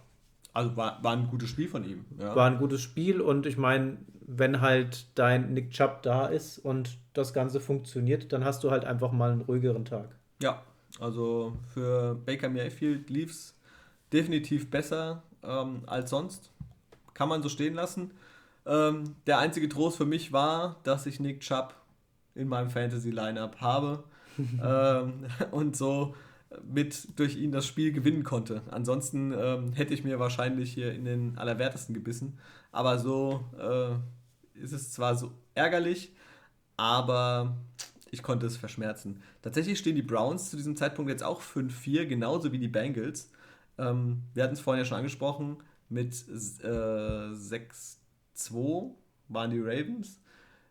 S2: Also war, war ein gutes Spiel von ihm.
S1: Ja. War ein gutes Spiel und ich meine, wenn halt dein Nick Chubb da ist und das Ganze funktioniert, dann hast du halt einfach mal einen ruhigeren Tag.
S2: Ja, also für Baker Mayfield lief es definitiv besser ähm, als sonst. Kann man so stehen lassen. Ähm, der einzige Trost für mich war, dass ich Nick Chubb in meinem Fantasy-Lineup habe ähm, und so mit durch ihn das Spiel gewinnen konnte. Ansonsten ähm, hätte ich mir wahrscheinlich hier in den Allerwertesten gebissen. Aber so äh, ist es zwar so ärgerlich, aber ich konnte es verschmerzen. Tatsächlich stehen die Browns zu diesem Zeitpunkt jetzt auch 5-4, genauso wie die Bengals. Ähm, wir hatten es vorhin ja schon angesprochen, mit äh, 6-2 waren die Ravens.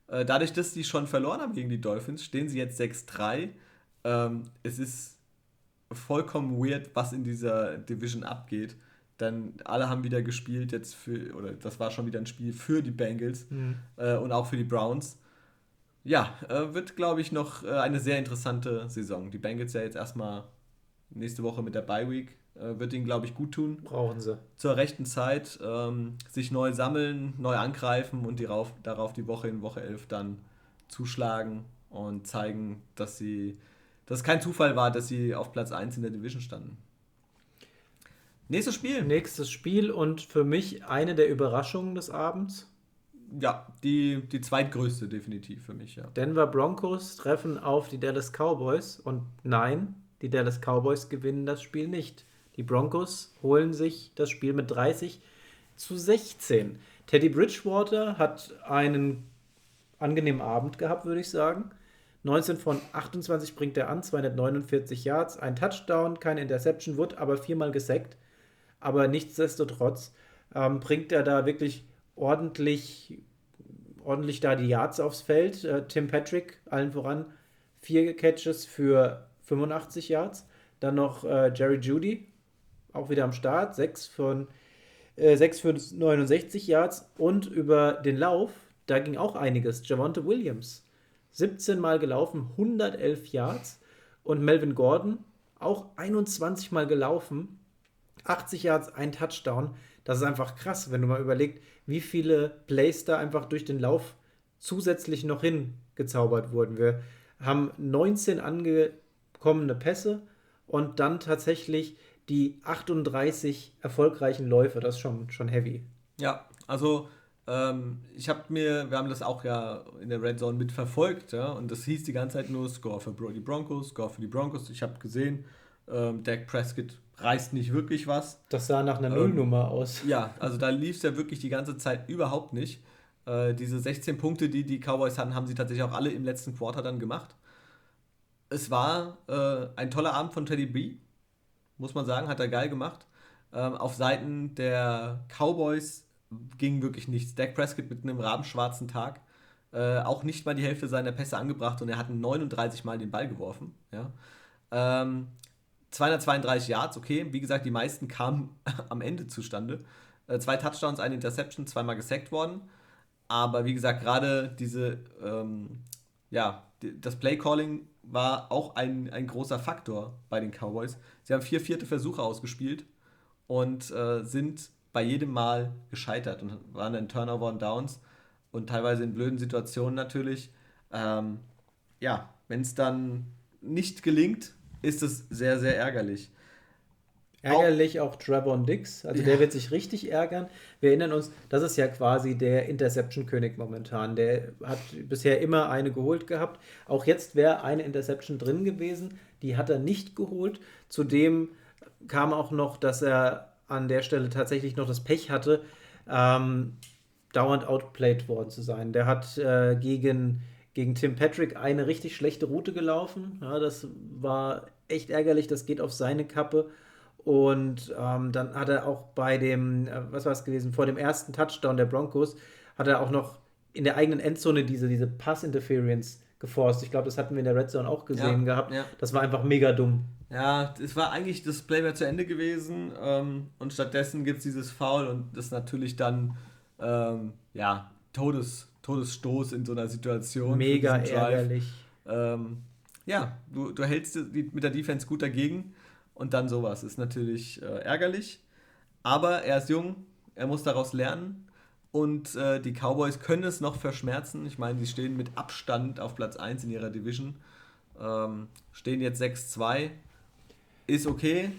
S2: Äh, dadurch, dass die schon verloren haben gegen die Dolphins, stehen sie jetzt 6-3. Ähm, es ist vollkommen weird, was in dieser Division abgeht. Dann alle haben wieder gespielt jetzt für, oder das war schon wieder ein Spiel für die Bengals mhm. äh, und auch für die Browns. Ja, äh, wird, glaube ich, noch äh, eine sehr interessante Saison. Die Bengals ja jetzt erstmal nächste Woche mit der Bye Week äh, wird ihnen, glaube ich, gut tun.
S1: Brauchen sie.
S2: Zur rechten Zeit ähm, sich neu sammeln, neu angreifen und die rauf, darauf die Woche in Woche 11 dann zuschlagen und zeigen, dass sie dass es kein Zufall war, dass sie auf Platz 1 in der Division standen.
S1: Nächstes Spiel. Nächstes Spiel und für mich eine der Überraschungen des Abends.
S2: Ja, die, die zweitgrößte definitiv für mich, ja.
S1: Denver Broncos treffen auf die Dallas Cowboys und nein, die Dallas Cowboys gewinnen das Spiel nicht. Die Broncos holen sich das Spiel mit 30 zu 16. Teddy Bridgewater hat einen angenehmen Abend gehabt, würde ich sagen. 19 von 28 bringt er an, 249 Yards, ein Touchdown, keine Interception, wurde aber viermal gesackt. Aber nichtsdestotrotz ähm, bringt er da wirklich ordentlich, ordentlich da die Yards aufs Feld. Äh, Tim Patrick, allen voran, vier Catches für 85 Yards. Dann noch äh, Jerry Judy, auch wieder am Start. 6 von äh, 6 für 69 Yards und über den Lauf, da ging auch einiges. Javante Williams, 17 Mal gelaufen, 111 Yards und Melvin Gordon auch 21 Mal gelaufen, 80 Yards, ein Touchdown. Das ist einfach krass, wenn du mal überlegst, wie viele Plays da einfach durch den Lauf zusätzlich noch hingezaubert wurden. Wir haben 19 angekommene Pässe und dann tatsächlich die 38 erfolgreichen Läufe, das ist schon, schon heavy.
S2: Ja, also ähm, ich habe mir, wir haben das auch ja in der Red Zone mitverfolgt, ja, und das hieß die ganze Zeit nur Score für die Broncos, Score für die Broncos. Ich habe gesehen, ähm, Dak Prescott reißt nicht wirklich was.
S1: Das sah nach einer ähm, Nullnummer aus.
S2: Ja, also da lief es ja wirklich die ganze Zeit überhaupt nicht. Äh, diese 16 Punkte, die die Cowboys hatten, haben sie tatsächlich auch alle im letzten Quarter dann gemacht. Es war äh, ein toller Abend von Teddy B muss man sagen, hat er geil gemacht. Ähm, auf Seiten der Cowboys ging wirklich nichts. Dak Prescott mit einem rabenschwarzen Tag. Äh, auch nicht mal die Hälfte seiner Pässe angebracht und er hat 39 Mal den Ball geworfen. Ja. Ähm, 232 Yards, okay. Wie gesagt, die meisten kamen am Ende zustande. Äh, zwei Touchdowns, eine Interception, zweimal gesackt worden. aber wie gesagt, gerade diese, ähm, ja, das Playcalling war auch ein, ein großer Faktor bei den Cowboys. Sie haben vier vierte Versuche ausgespielt und äh, sind bei jedem Mal gescheitert und waren dann Turnover und Downs und teilweise in blöden Situationen natürlich. Ähm, ja, wenn es dann nicht gelingt, ist es sehr, sehr ärgerlich.
S1: Ärgerlich auch, auch Trevor Dix. Also ja. der wird sich richtig ärgern. Wir erinnern uns, das ist ja quasi der Interception-König momentan. Der hat bisher immer eine geholt gehabt. Auch jetzt wäre eine Interception drin gewesen. Die hat er nicht geholt. Zudem kam auch noch, dass er an der Stelle tatsächlich noch das Pech hatte, ähm, dauernd outplayed worden zu sein. Der hat äh, gegen, gegen Tim Patrick eine richtig schlechte Route gelaufen. Ja, das war echt ärgerlich. Das geht auf seine Kappe. Und ähm, dann hat er auch bei dem, äh, was war es gewesen, vor dem ersten Touchdown der Broncos, hat er auch noch in der eigenen Endzone diese, diese Pass-Interference geforst. Ich glaube, das hatten wir in der Red Zone auch gesehen ja, gehabt. Ja. Das war einfach mega dumm.
S2: Ja, es war eigentlich das Play wäre zu Ende gewesen ähm, und stattdessen gibt es dieses Foul und das natürlich dann, ähm, ja, Todes, Todesstoß in so einer Situation. Mega ärgerlich. Ähm, ja, du, du hältst mit der Defense gut dagegen und dann sowas. Ist natürlich äh, ärgerlich. Aber er ist jung, er muss daraus lernen. Und äh, die Cowboys können es noch verschmerzen. Ich meine, sie stehen mit Abstand auf Platz 1 in ihrer Division. Ähm, stehen jetzt 6-2. Ist okay.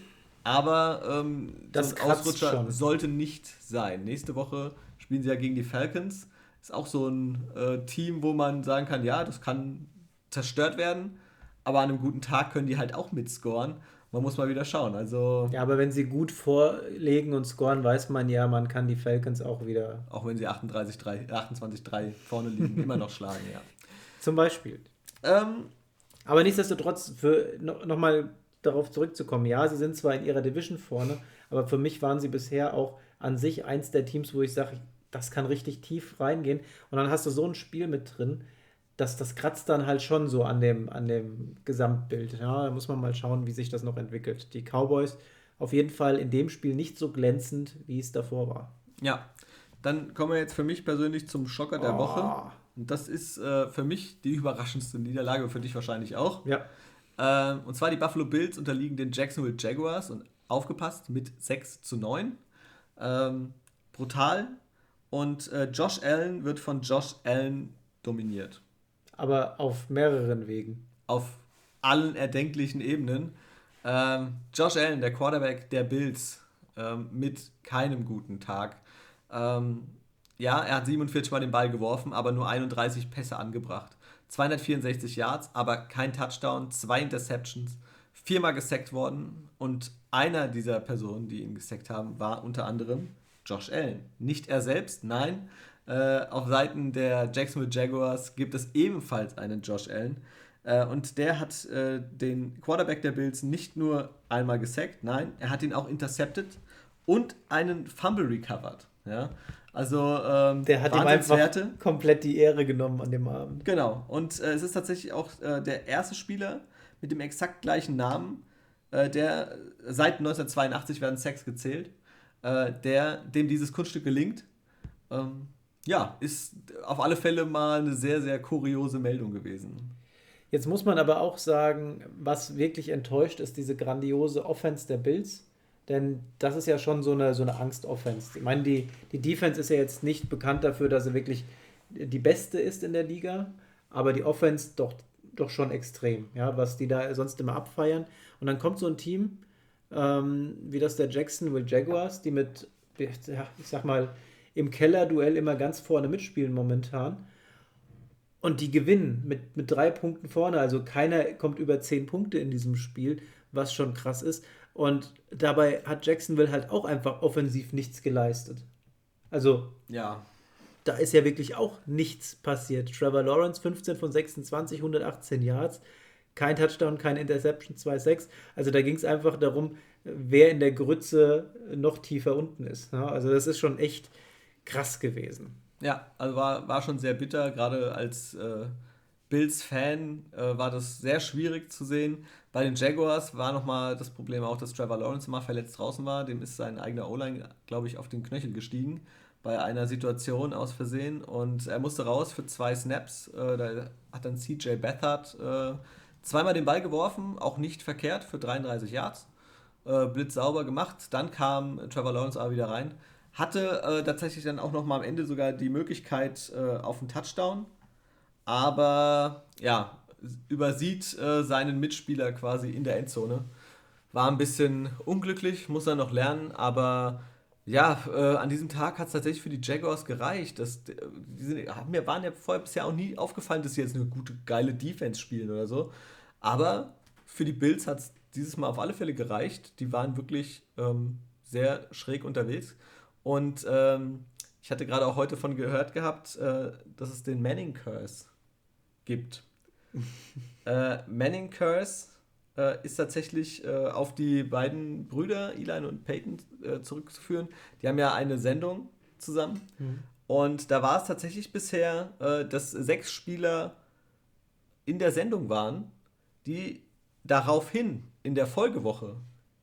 S2: Aber ähm, das, das Ausrutscher schon. sollte nicht sein. Nächste Woche spielen sie ja gegen die Falcons. Ist auch so ein äh, Team, wo man sagen kann, ja, das kann zerstört werden. Aber an einem guten Tag können die halt auch mitscoren man muss mal wieder schauen. Also
S1: ja, aber wenn sie gut vorlegen und scoren, weiß man ja, man kann die Falcons auch wieder.
S2: Auch wenn sie 28-3 vorne liegen, immer noch schlagen, ja.
S1: Zum Beispiel. Ähm, aber nichtsdestotrotz, für no, nochmal darauf zurückzukommen, ja, sie sind zwar in ihrer Division vorne, aber für mich waren sie bisher auch an sich eins der Teams, wo ich sage, das kann richtig tief reingehen. Und dann hast du so ein Spiel mit drin, das, das kratzt dann halt schon so an dem, an dem Gesamtbild. Ja, da muss man mal schauen, wie sich das noch entwickelt. Die Cowboys auf jeden Fall in dem Spiel nicht so glänzend, wie es davor war.
S2: Ja, dann kommen wir jetzt für mich persönlich zum Schocker der oh. Woche. Und das ist äh, für mich die überraschendste Niederlage, für dich wahrscheinlich auch. Ja. Äh, und zwar die Buffalo Bills unterliegen den Jacksonville Jaguars und aufgepasst mit 6 zu 9. Ähm, brutal. Und äh, Josh Allen wird von Josh Allen dominiert
S1: aber auf mehreren Wegen.
S2: Auf allen erdenklichen Ebenen. Ähm, Josh Allen, der Quarterback der Bills, ähm, mit keinem guten Tag. Ähm, ja, er hat 47 Mal den Ball geworfen, aber nur 31 Pässe angebracht. 264 Yards, aber kein Touchdown, zwei Interceptions, viermal gesackt worden und einer dieser Personen, die ihn gesackt haben, war unter anderem Josh Allen. Nicht er selbst, nein, äh, auf Seiten der Jacksonville Jaguars gibt es ebenfalls einen Josh Allen. Äh, und der hat äh, den Quarterback der Bills nicht nur einmal gesackt, nein, er hat ihn auch intercepted und einen Fumble recovered. Ja? Also, ähm, der hat ihm
S1: einfach komplett die Ehre genommen an dem Abend.
S2: Genau. Und äh, es ist tatsächlich auch äh, der erste Spieler mit dem exakt gleichen Namen, äh, der seit 1982 werden Sex gezählt, der, dem dieses Kunststück gelingt. Ähm, ja, ist auf alle Fälle mal eine sehr, sehr kuriose Meldung gewesen.
S1: Jetzt muss man aber auch sagen, was wirklich enttäuscht, ist diese grandiose Offense der Bills. Denn das ist ja schon so eine, so eine Angst-Offense. Ich meine, die, die Defense ist ja jetzt nicht bekannt dafür, dass sie wirklich die beste ist in der Liga, aber die Offense doch, doch schon extrem, ja, was die da sonst immer abfeiern. Und dann kommt so ein Team ähm, wie das der Jacksonville Jaguars, die mit, ja, ich sag mal, im Keller-Duell immer ganz vorne mitspielen momentan. Und die gewinnen mit, mit drei Punkten vorne. Also keiner kommt über zehn Punkte in diesem Spiel, was schon krass ist. Und dabei hat Jacksonville halt auch einfach offensiv nichts geleistet. Also, ja. da ist ja wirklich auch nichts passiert. Trevor Lawrence, 15 von 26, 118 Yards. Kein Touchdown, kein Interception, 2-6. Also da ging es einfach darum, wer in der Grütze noch tiefer unten ist. Also das ist schon echt krass gewesen.
S2: Ja, also war, war schon sehr bitter, gerade als äh, Bills-Fan äh, war das sehr schwierig zu sehen. Bei den Jaguars war nochmal das Problem auch, dass Trevor Lawrence mal verletzt draußen war. Dem ist sein eigener O-Line, glaube ich, auf den Knöchel gestiegen. bei einer Situation aus Versehen und er musste raus für zwei Snaps. Äh, da hat dann CJ Beathard äh, zweimal den Ball geworfen, auch nicht verkehrt für 33 Yards. Äh, blitzsauber gemacht. Dann kam Trevor Lawrence aber wieder rein. Hatte äh, tatsächlich dann auch noch mal am Ende sogar die Möglichkeit äh, auf einen Touchdown. Aber ja, übersieht äh, seinen Mitspieler quasi in der Endzone. War ein bisschen unglücklich, muss er noch lernen, aber ja, äh, an diesem Tag hat es tatsächlich für die Jaguars gereicht. Das, die sind, mir waren ja vorher bisher auch nie aufgefallen, dass sie jetzt eine gute, geile Defense spielen oder so. Aber für die Bills hat es dieses Mal auf alle Fälle gereicht. Die waren wirklich ähm, sehr schräg unterwegs. Und ähm, ich hatte gerade auch heute von gehört gehabt, äh, dass es den Manning Curse gibt. äh, Manning Curse äh, ist tatsächlich äh, auf die beiden Brüder, Eli und Peyton, äh, zurückzuführen. Die haben ja eine Sendung zusammen. Mhm. Und da war es tatsächlich bisher, äh, dass sechs Spieler in der Sendung waren, die daraufhin in der Folgewoche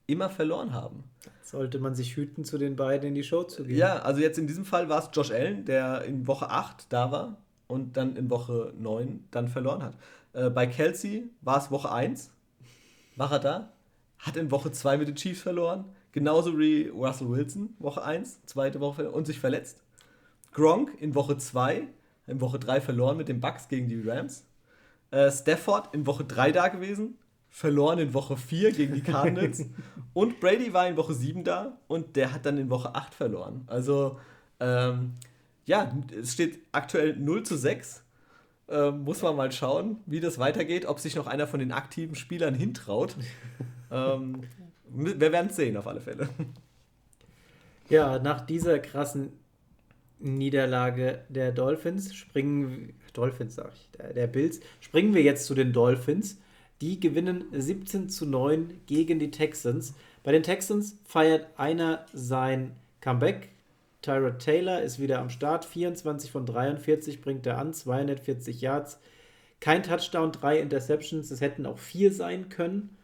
S2: immer verloren haben.
S1: Sollte man sich hüten, zu den beiden in die Show zu gehen.
S2: Ja, also jetzt in diesem Fall war es Josh Allen, der in Woche 8 da war und dann in Woche 9 dann verloren hat. Äh, bei Kelsey war es Woche 1 war er da, hat in Woche 2 mit den Chiefs verloren, genauso wie Russell Wilson, Woche 1, zweite Woche und sich verletzt. Gronk in Woche 2, in Woche 3 verloren mit den Bucks gegen die Rams. Äh, Stafford in Woche 3 da gewesen, verloren in Woche 4 gegen die Cardinals. und Brady war in Woche 7 da und der hat dann in Woche 8 verloren. Also, ähm, ja, es steht aktuell 0 zu 6 ähm, muss man mal schauen, wie das weitergeht, ob sich noch einer von den aktiven Spielern hintraut. ähm, wir werden es sehen, auf alle Fälle.
S1: Ja, nach dieser krassen Niederlage der Dolphins springen, Dolphins sag ich, der, der Bills, springen wir jetzt zu den Dolphins. Die gewinnen 17 zu 9 gegen die Texans. Bei den Texans feiert einer sein Comeback. Tyrod Taylor ist wieder am Start. 24 von 43 bringt er an, 240 Yards. Kein Touchdown, drei Interceptions. Es hätten auch vier sein können.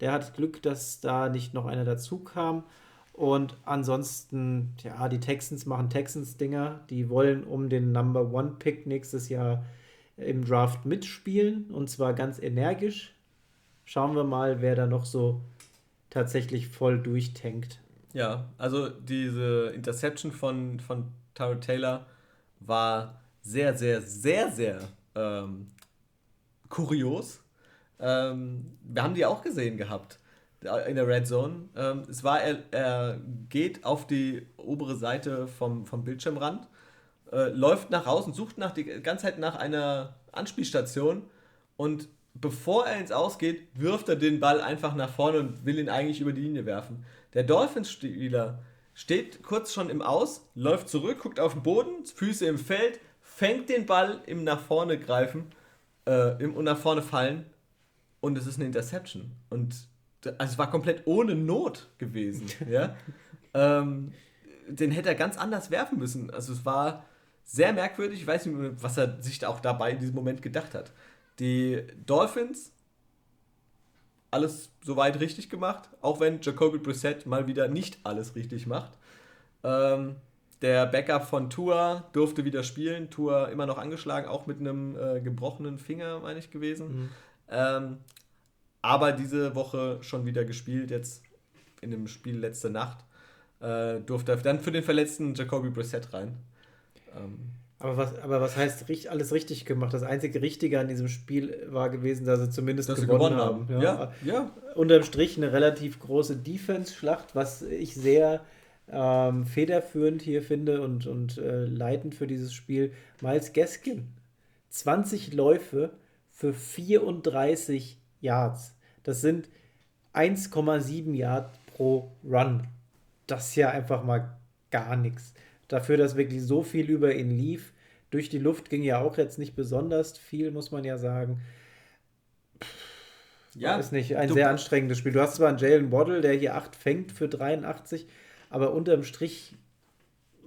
S1: Der hat Glück, dass da nicht noch einer dazu kam. Und ansonsten, ja, die Texans machen Texans-Dinger. Die wollen um den Number One Pick nächstes Jahr im Draft mitspielen. Und zwar ganz energisch. Schauen wir mal, wer da noch so tatsächlich voll durchtankt.
S2: Ja, also diese Interception von, von Tyrod Taylor war sehr, sehr, sehr, sehr ähm, kurios. Ähm, wir haben die auch gesehen gehabt in der Red Zone. Ähm, es war, er, er geht auf die obere Seite vom, vom Bildschirmrand, äh, läuft nach außen, sucht nach die ganze Zeit nach einer Anspielstation und bevor er ins Ausgeht, wirft er den Ball einfach nach vorne und will ihn eigentlich über die Linie werfen. Der Dolphins-Spieler steht kurz schon im Aus, läuft zurück, guckt auf den Boden, Füße im Feld, fängt den Ball im nach vorne greifen, äh, im und nach vorne fallen und es ist eine Interception. Und also es war komplett ohne Not gewesen. ja? ähm, den hätte er ganz anders werfen müssen. Also es war sehr merkwürdig. Ich weiß nicht, was er sich auch dabei in diesem Moment gedacht hat. Die Dolphins alles soweit richtig gemacht, auch wenn Jacoby Brissett mal wieder nicht alles richtig macht. Ähm, der Backup von Tua durfte wieder spielen. Tua immer noch angeschlagen, auch mit einem äh, gebrochenen Finger, meine ich, gewesen. Mhm. Ähm, aber diese Woche schon wieder gespielt, jetzt in dem Spiel letzte Nacht. Äh, durfte dann für den verletzten Jacoby Brissett rein.
S1: Ähm, aber was, aber was heißt alles richtig gemacht? Das einzige Richtige an diesem Spiel war gewesen, dass sie zumindest dass gewonnen, sie gewonnen, haben. haben. Ja, ja. ja. Unterm Strich eine relativ große Defense-Schlacht, was ich sehr ähm, federführend hier finde und, und äh, leitend für dieses Spiel. Miles Gaskin, 20 Läufe für 34 Yards. Das sind 1,7 Yards pro Run. Das ist ja einfach mal gar nichts dafür, dass wirklich so viel über ihn lief. Durch die Luft ging ja auch jetzt nicht besonders viel, muss man ja sagen. Ja, ist nicht ein sehr anstrengendes Spiel. Du hast zwar einen Jalen Waddle, der hier 8 fängt für 83, aber unterm Strich,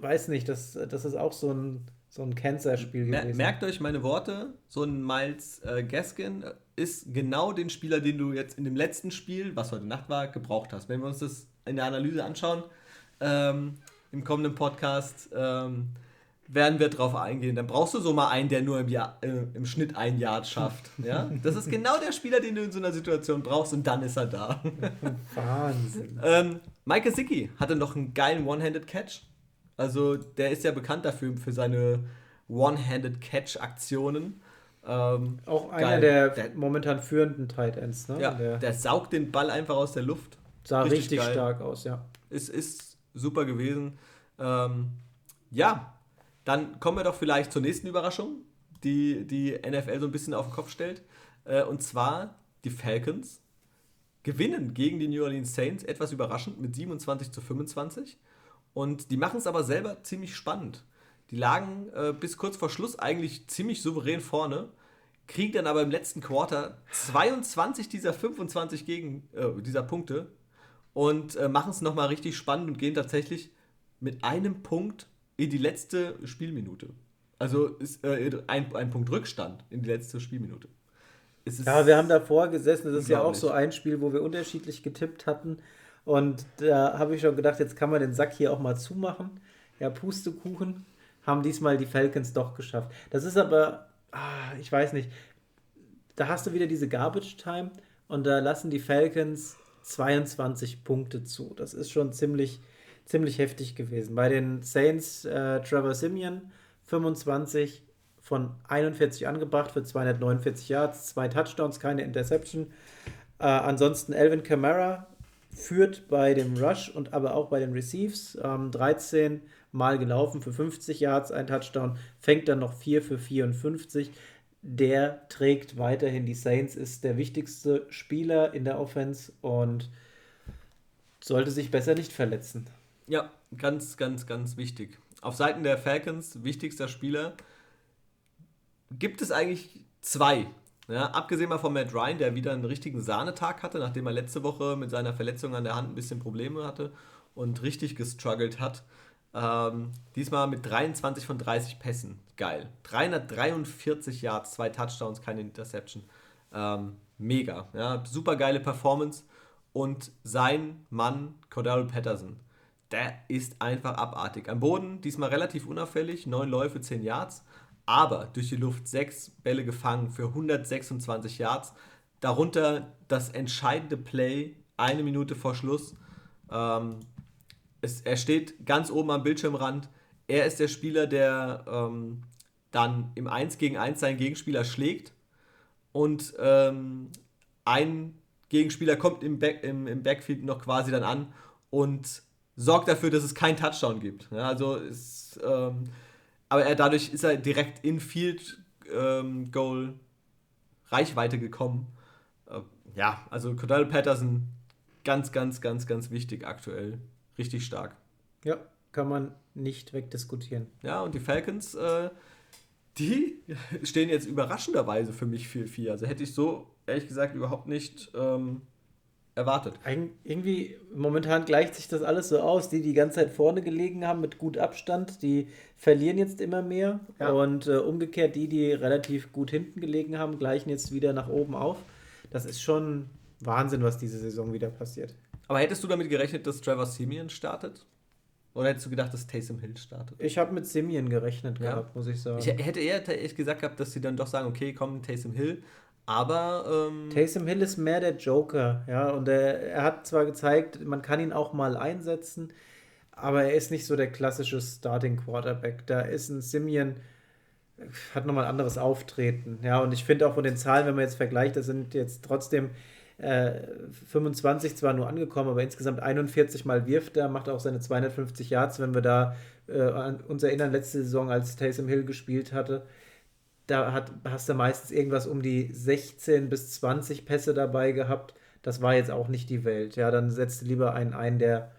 S1: weiß nicht, das, das ist auch so ein, so ein Cancer-Spiel
S2: gewesen. Merkt euch meine Worte, so ein Miles äh, Gaskin ist genau den Spieler, den du jetzt in dem letzten Spiel, was heute Nacht war, gebraucht hast. Wenn wir uns das in der Analyse anschauen, ähm, im kommenden Podcast ähm, werden wir drauf eingehen. Dann brauchst du so mal einen, der nur im, Jahr, äh, im Schnitt ein Yard schafft. Ja? Das ist genau der Spieler, den du in so einer Situation brauchst und dann ist er da. Wahnsinn. ähm, Mike Sicki hatte noch einen geilen One-Handed-Catch. Also der ist ja bekannt dafür, für seine One-Handed-Catch-Aktionen. Ähm,
S1: Auch einer der, der, momentan führenden Tight Ends. Ne?
S2: Ja, der, der, saugt den Ball einfach aus der Luft.
S1: Sah richtig, richtig stark aus, ja.
S2: Ist, ist super gewesen. Ähm, ja, dann kommen wir doch vielleicht zur nächsten Überraschung, die die NFL so ein bisschen auf den Kopf stellt. Äh, und zwar die Falcons gewinnen gegen die New Orleans Saints etwas überraschend mit 27 zu 25. Und die machen es aber selber ziemlich spannend. Die lagen äh, bis kurz vor Schluss eigentlich ziemlich souverän vorne, kriegen dann aber im letzten Quarter 22 dieser 25 gegen, äh, dieser Punkte und äh, machen es nochmal richtig spannend und gehen tatsächlich mit einem Punkt in die letzte Spielminute. Also ist äh, ein, ein Punkt Rückstand in die letzte Spielminute.
S1: ja, wir haben davor gesessen. Das ist ja auch so ein Spiel, wo wir unterschiedlich getippt hatten. Und da habe ich schon gedacht, jetzt kann man den Sack hier auch mal zumachen. Ja, Pustekuchen haben diesmal die Falcons doch geschafft. Das ist aber, ah, ich weiß nicht, da hast du wieder diese Garbage Time und da lassen die Falcons 22 Punkte zu. Das ist schon ziemlich, ziemlich heftig gewesen. Bei den Saints äh, Trevor Simeon 25 von 41 angebracht für 249 Yards, zwei Touchdowns, keine Interception. Äh, ansonsten Elvin Kamara führt bei dem Rush und aber auch bei den Receives. Ähm, 13 Mal gelaufen für 50 Yards, ein Touchdown, fängt dann noch 4 für 54. Der trägt weiterhin die Saints, ist der wichtigste Spieler in der Offense und sollte sich besser nicht verletzen.
S2: Ja, ganz, ganz, ganz wichtig. Auf Seiten der Falcons, wichtigster Spieler, gibt es eigentlich zwei. Ja, abgesehen mal von Matt Ryan, der wieder einen richtigen Sahnetag hatte, nachdem er letzte Woche mit seiner Verletzung an der Hand ein bisschen Probleme hatte und richtig gestruggelt hat. Ähm, diesmal mit 23 von 30 Pässen. Geil. 343 Yards, zwei Touchdowns, keine Interception. Ähm, mega. Ja, super geile Performance. Und sein Mann, Cordell Patterson, der ist einfach abartig. Am Boden diesmal relativ unauffällig, 9 Läufe, 10 Yards, aber durch die Luft 6 Bälle gefangen für 126 Yards. Darunter das entscheidende Play, eine Minute vor Schluss. Ähm, es, er steht ganz oben am Bildschirmrand. Er ist der Spieler, der ähm, dann im 1 gegen 1 seinen Gegenspieler schlägt und ähm, ein Gegenspieler kommt im, Back, im, im Backfield noch quasi dann an und sorgt dafür, dass es keinen Touchdown gibt. Ja, also ist, ähm, aber er, dadurch ist er direkt in Field ähm, Goal Reichweite gekommen. Äh, ja, also Cordell Patterson ganz, ganz, ganz, ganz wichtig aktuell richtig stark.
S1: Ja, kann man nicht wegdiskutieren.
S2: Ja, und die Falcons, äh, die stehen jetzt überraschenderweise für mich 4-4. Also hätte ich so, ehrlich gesagt, überhaupt nicht ähm, erwartet.
S1: Eig irgendwie, momentan gleicht sich das alles so aus. Die, die die ganze Zeit vorne gelegen haben mit gut Abstand, die verlieren jetzt immer mehr. Ja. Und äh, umgekehrt, die, die relativ gut hinten gelegen haben, gleichen jetzt wieder nach oben auf. Das ist schon Wahnsinn, was diese Saison wieder passiert.
S2: Aber hättest du damit gerechnet, dass Trevor Simeon startet? Oder hättest du gedacht, dass Taysom Hill startet?
S1: Ich habe mit Simeon gerechnet ja. gehabt, muss ich sagen.
S2: Ich hätte eher echt gesagt gehabt, dass sie dann doch sagen, okay, komm, Taysom Hill. Aber. Ähm
S1: Taysom Hill ist mehr der Joker, ja. Und er, er hat zwar gezeigt, man kann ihn auch mal einsetzen, aber er ist nicht so der klassische Starting Quarterback. Da ist ein Simeon, hat nochmal ein anderes Auftreten. Ja, und ich finde auch von den Zahlen, wenn man jetzt vergleicht, das sind jetzt trotzdem 25 äh, zwar nur angekommen, aber insgesamt 41 Mal wirft er, macht auch seine 250 Yards. Wenn wir da äh, an uns erinnern, letzte Saison, als Taysom Hill gespielt hatte, da hat, hast du meistens irgendwas um die 16 bis 20 Pässe dabei gehabt. Das war jetzt auch nicht die Welt. Ja, dann setzt lieber einen ein, der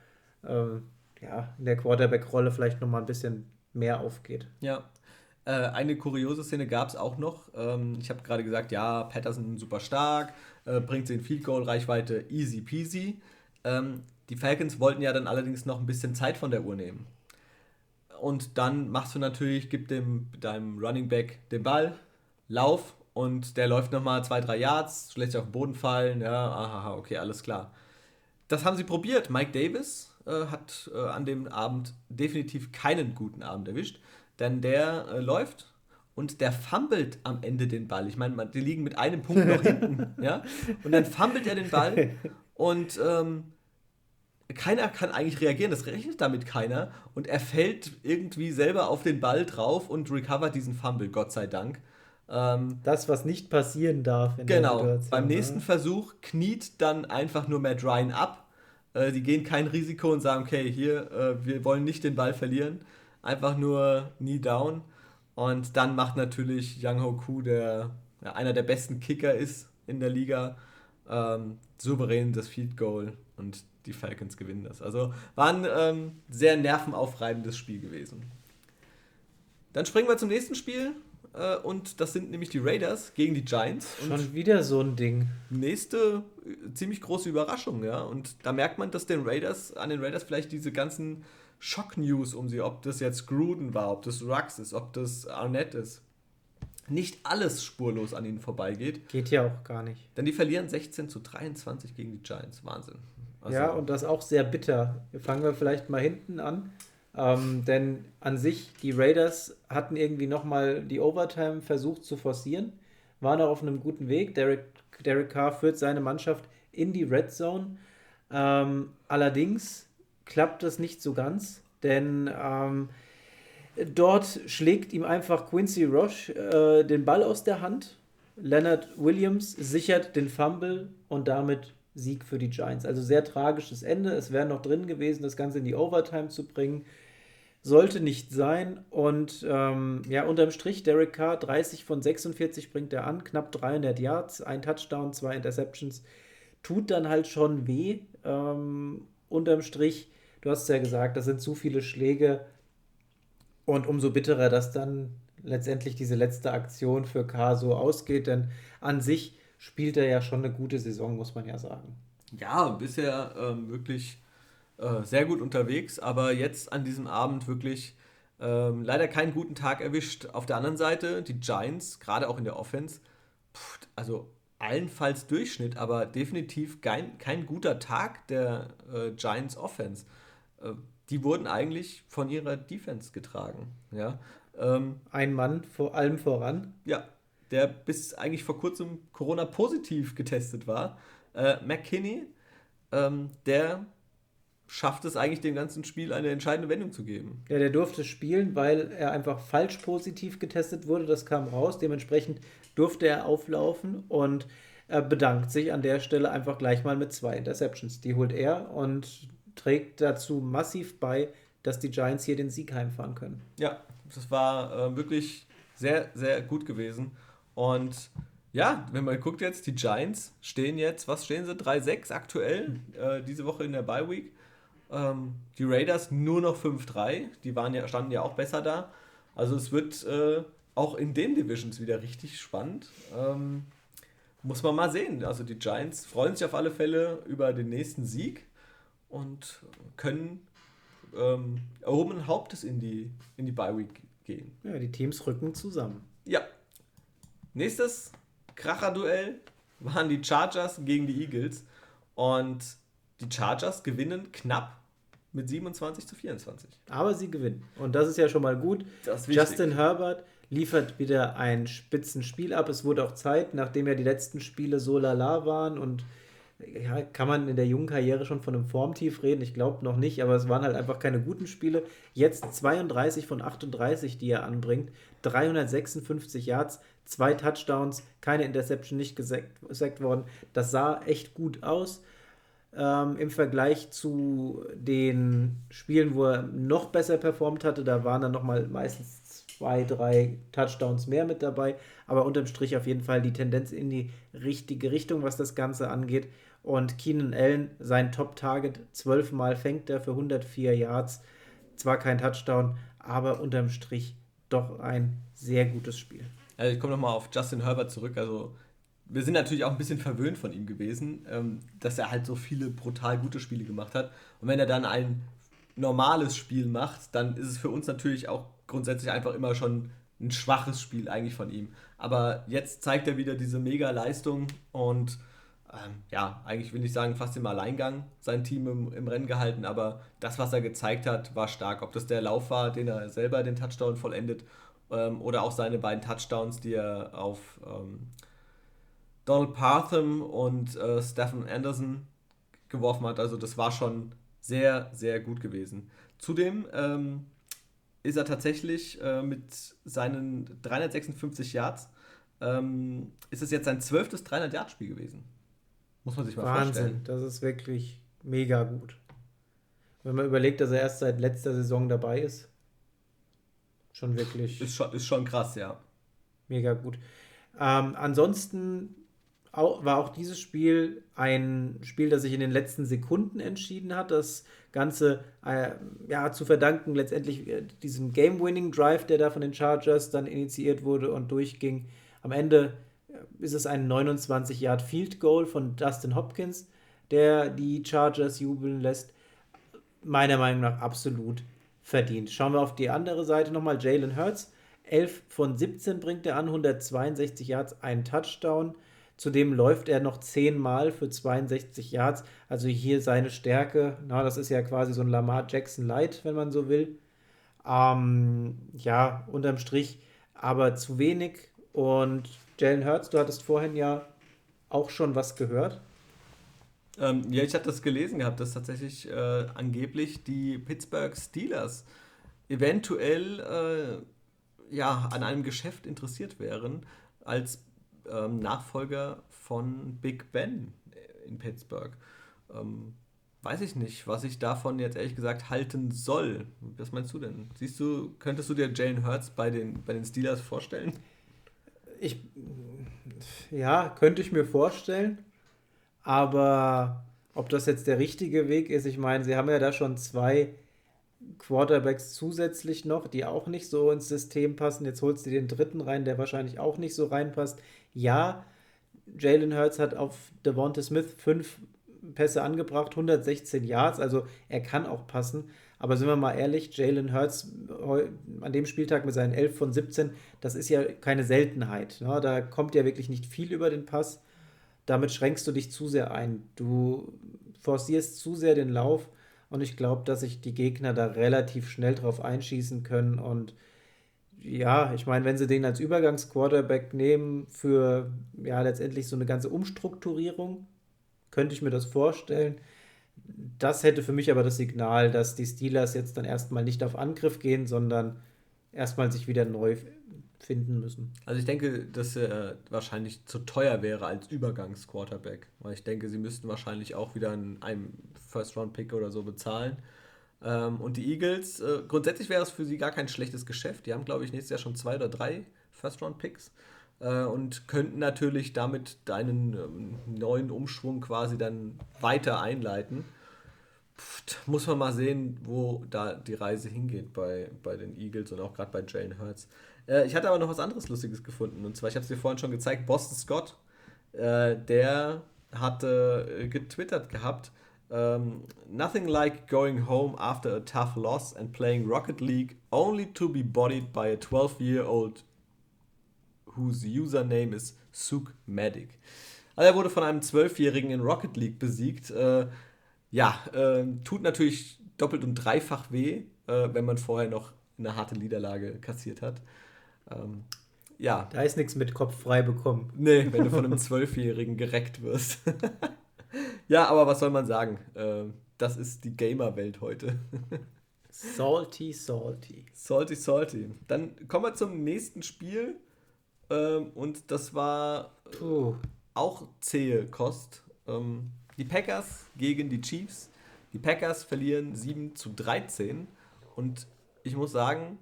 S1: ähm, ja, in der Quarterback-Rolle vielleicht nochmal ein bisschen mehr aufgeht.
S2: Ja, äh, eine kuriose Szene gab es auch noch. Ähm, ich habe gerade gesagt, ja, Patterson super stark, äh, bringt sie in Field Goal Reichweite easy peasy. Ähm, die Falcons wollten ja dann allerdings noch ein bisschen Zeit von der Uhr nehmen. Und dann machst du natürlich, gib dem, deinem Running Back den Ball, Lauf und der läuft nochmal zwei, drei Yards, sich auf den Boden fallen. Ja, aha, okay, alles klar. Das haben sie probiert. Mike Davis äh, hat äh, an dem Abend definitiv keinen guten Abend erwischt, denn der äh, läuft und der fummelt am Ende den Ball. Ich meine, die liegen mit einem Punkt noch hinten, ja, und dann fummelt er den Ball und ähm, keiner kann eigentlich reagieren, das rechnet damit keiner und er fällt irgendwie selber auf den Ball drauf und recovert diesen Fumble, Gott sei Dank.
S1: Ähm, das, was nicht passieren darf.
S2: In genau. Der Beim ne? nächsten Versuch kniet dann einfach nur Matt Ryan ab. Äh, die gehen kein Risiko und sagen, okay, hier, äh, wir wollen nicht den Ball verlieren. Einfach nur knee down. Und dann macht natürlich Young Ho Koo, der ja, einer der besten Kicker ist in der Liga, ähm, souverän das Field Goal und die Falcons gewinnen das. Also war ein ähm, sehr nervenaufreibendes Spiel gewesen. Dann springen wir zum nächsten Spiel. Äh, und das sind nämlich die Raiders gegen die Giants.
S1: Und Schon wieder so ein Ding.
S2: Nächste äh, ziemlich große Überraschung, ja. Und da merkt man, dass den Raiders, an den Raiders vielleicht diese ganzen Schock-News um sie, ob das jetzt Gruden war, ob das Rux ist, ob das Arnett ist, nicht alles spurlos an ihnen vorbeigeht.
S1: Geht ja auch gar nicht.
S2: Denn die verlieren 16 zu 23 gegen die Giants. Wahnsinn.
S1: Also ja, und das auch sehr bitter. Fangen wir vielleicht mal hinten an. Ähm, denn an sich, die Raiders hatten irgendwie nochmal die Overtime versucht zu forcieren, waren auch auf einem guten Weg. Derek, Derek Carr führt seine Mannschaft in die Red Zone. Ähm, allerdings klappt das nicht so ganz, denn ähm, dort schlägt ihm einfach Quincy Roche äh, den Ball aus der Hand. Leonard Williams sichert den Fumble und damit Sieg für die Giants. Also sehr tragisches Ende. Es wäre noch drin gewesen, das Ganze in die Overtime zu bringen sollte nicht sein. Und ähm, ja, unterm Strich, Derek Carr, 30 von 46 bringt er an, knapp 300 Yards, ein Touchdown, zwei Interceptions. Tut dann halt schon weh. Ähm, unterm Strich, du hast ja gesagt, das sind zu viele Schläge. Und umso bitterer, dass dann letztendlich diese letzte Aktion für Carr so ausgeht. Denn an sich spielt er ja schon eine gute Saison, muss man ja sagen.
S2: Ja, bisher ähm, wirklich äh, sehr gut unterwegs, aber jetzt an diesem Abend wirklich ähm, leider keinen guten Tag erwischt. Auf der anderen Seite, die Giants, gerade auch in der Offense, pff, also allenfalls Durchschnitt, aber definitiv kein, kein guter Tag der äh, Giants Offense. Äh, die wurden eigentlich von ihrer Defense getragen. Ja? Ähm,
S1: Ein Mann vor allem voran.
S2: Ja, der bis eigentlich vor kurzem Corona positiv getestet war. Äh, McKinney, ähm, der schafft es eigentlich dem ganzen Spiel eine entscheidende Wendung zu geben.
S1: Ja, der durfte spielen, weil er einfach falsch positiv getestet wurde. Das kam raus. Dementsprechend durfte er auflaufen und er bedankt sich an der Stelle einfach gleich mal mit zwei Interceptions. Die holt er und trägt dazu massiv bei, dass die Giants hier den Sieg heimfahren können.
S2: Ja, das war äh, wirklich sehr, sehr gut gewesen. Und ja, wenn man guckt jetzt, die Giants stehen jetzt, was stehen sie? 3-6 aktuell, äh, diese Woche in der Bye Week. Ähm, die Raiders nur noch 5-3. Die waren ja, standen ja auch besser da. Also es wird äh, auch in den Divisions wieder richtig spannend. Ähm, muss man mal sehen. Also die Giants freuen sich auf alle Fälle über den nächsten Sieg und können ähm, erhobenen Hauptes in die, in die Bye Week gehen.
S1: Ja, die Teams rücken zusammen.
S2: Ja. Nächstes Kracher-Duell waren die Chargers gegen die Eagles. Und die Chargers gewinnen knapp mit 27 zu 24.
S1: Aber sie gewinnen. Und das ist ja schon mal gut. Justin Herbert liefert wieder ein Spitzenspiel ab. Es wurde auch Zeit, nachdem ja die letzten Spiele so lala waren und ja, kann man in der jungen Karriere schon von einem Formtief reden? Ich glaube noch nicht, aber es waren halt einfach keine guten Spiele. Jetzt 32 von 38, die er anbringt, 356 Yards, zwei Touchdowns, keine Interception, nicht gesackt worden. Das sah echt gut aus ähm, im Vergleich zu den Spielen, wo er noch besser performt hatte. Da waren dann nochmal meistens zwei, drei Touchdowns mehr mit dabei. Aber unterm Strich auf jeden Fall die Tendenz in die richtige Richtung, was das Ganze angeht. Und Keenan Allen, sein Top-Target, zwölfmal fängt er für 104 Yards. Zwar kein Touchdown, aber unterm Strich doch ein sehr gutes Spiel.
S2: Also ich komme nochmal auf Justin Herbert zurück. Also wir sind natürlich auch ein bisschen verwöhnt von ihm gewesen, ähm, dass er halt so viele brutal gute Spiele gemacht hat. Und wenn er dann ein normales Spiel macht, dann ist es für uns natürlich auch grundsätzlich einfach immer schon ein schwaches Spiel eigentlich von ihm. Aber jetzt zeigt er wieder diese Mega-Leistung und ähm, ja, eigentlich will ich sagen, fast im Alleingang sein Team im, im Rennen gehalten, aber das, was er gezeigt hat, war stark. Ob das der Lauf war, den er selber den Touchdown vollendet, ähm, oder auch seine beiden Touchdowns, die er auf ähm, Donald Partham und äh, Stephen Anderson geworfen hat. Also das war schon sehr, sehr gut gewesen. Zudem ähm, ist er tatsächlich äh, mit seinen 356 Yards, ähm, ist es jetzt sein zwölftes 300-Yard-Spiel gewesen.
S1: Muss man sich mal Wahnsinn, vorstellen. das ist wirklich mega gut. Wenn man überlegt, dass er erst seit letzter Saison dabei ist. Schon wirklich.
S2: Ist schon, ist schon krass, ja.
S1: Mega gut. Ähm, ansonsten auch, war auch dieses Spiel ein Spiel, das sich in den letzten Sekunden entschieden hat. Das Ganze äh, ja, zu verdanken letztendlich äh, diesem Game-Winning-Drive, der da von den Chargers dann initiiert wurde und durchging. Am Ende ist es ein 29 Yard Field Goal von Dustin Hopkins, der die Chargers jubeln lässt. Meiner Meinung nach absolut verdient. Schauen wir auf die andere Seite nochmal. Jalen Hurts, 11 von 17 bringt er an, 162 Yards, ein Touchdown. Zudem läuft er noch 10 Mal für 62 Yards. Also hier seine Stärke. Na, das ist ja quasi so ein Lamar Jackson Light, wenn man so will. Ähm, ja, unterm Strich aber zu wenig. Und Jalen Hurts, du hattest vorhin ja auch schon was gehört.
S2: Ähm, ja, ich hatte das gelesen gehabt, dass tatsächlich äh, angeblich die Pittsburgh Steelers eventuell äh, ja, an einem Geschäft interessiert wären als ähm, Nachfolger von Big Ben in Pittsburgh. Ähm, weiß ich nicht, was ich davon jetzt ehrlich gesagt halten soll. Was meinst du denn? Siehst du, könntest du dir Jalen Hurts bei den, bei den Steelers vorstellen?
S1: Ich, ja, könnte ich mir vorstellen. Aber ob das jetzt der richtige Weg ist, ich meine, sie haben ja da schon zwei Quarterbacks zusätzlich noch, die auch nicht so ins System passen. Jetzt holst du den dritten rein, der wahrscheinlich auch nicht so reinpasst. Ja, Jalen Hurts hat auf Devonta Smith fünf Pässe angebracht, 116 Yards, also er kann auch passen. Aber sind wir mal ehrlich, Jalen Hurts an dem Spieltag mit seinen 11 von 17, das ist ja keine Seltenheit. Ne? Da kommt ja wirklich nicht viel über den Pass. Damit schränkst du dich zu sehr ein. Du forcierst zu sehr den Lauf und ich glaube, dass sich die Gegner da relativ schnell drauf einschießen können. Und ja, ich meine, wenn sie den als Übergangsquarterback nehmen für ja letztendlich so eine ganze Umstrukturierung, könnte ich mir das vorstellen das hätte für mich aber das Signal, dass die Steelers jetzt dann erstmal nicht auf Angriff gehen, sondern erstmal sich wieder neu finden müssen.
S2: Also ich denke, dass er wahrscheinlich zu teuer wäre als Übergangsquarterback, weil ich denke, sie müssten wahrscheinlich auch wieder einen, First-Round-Pick oder so bezahlen. Ähm, und die Eagles, äh, grundsätzlich wäre es für sie gar kein schlechtes Geschäft. Die haben, glaube ich, nächstes Jahr schon zwei oder drei First-Round-Picks und könnten natürlich damit deinen ähm, neuen Umschwung quasi dann weiter einleiten. Pft, muss man mal sehen, wo da die Reise hingeht bei, bei den Eagles und auch gerade bei Jalen Hurts. Äh, ich hatte aber noch was anderes Lustiges gefunden. Und zwar, ich habe es dir vorhin schon gezeigt, Boston Scott, äh, der hatte äh, getwittert gehabt, um, ähm, nothing like going home after a tough loss and playing Rocket League only to be bodied by a 12-year-old whose username is Suk Medic. Also er wurde von einem Zwölfjährigen in Rocket League besiegt. Äh, ja, äh, tut natürlich doppelt und dreifach weh, äh, wenn man vorher noch eine harte Niederlage kassiert hat. Ähm, ja.
S1: Da ist nichts mit Kopf frei bekommen.
S2: Nee, wenn du von einem Zwölfjährigen gereckt wirst. ja, aber was soll man sagen? Äh, das ist die Gamer-Welt heute.
S1: salty, salty.
S2: Salty, salty. Dann kommen wir zum nächsten Spiel. Ähm, und das war Puh. auch zähe Kost. Ähm, die Packers gegen die Chiefs. Die Packers verlieren 7 zu 13. Und ich muss sagen,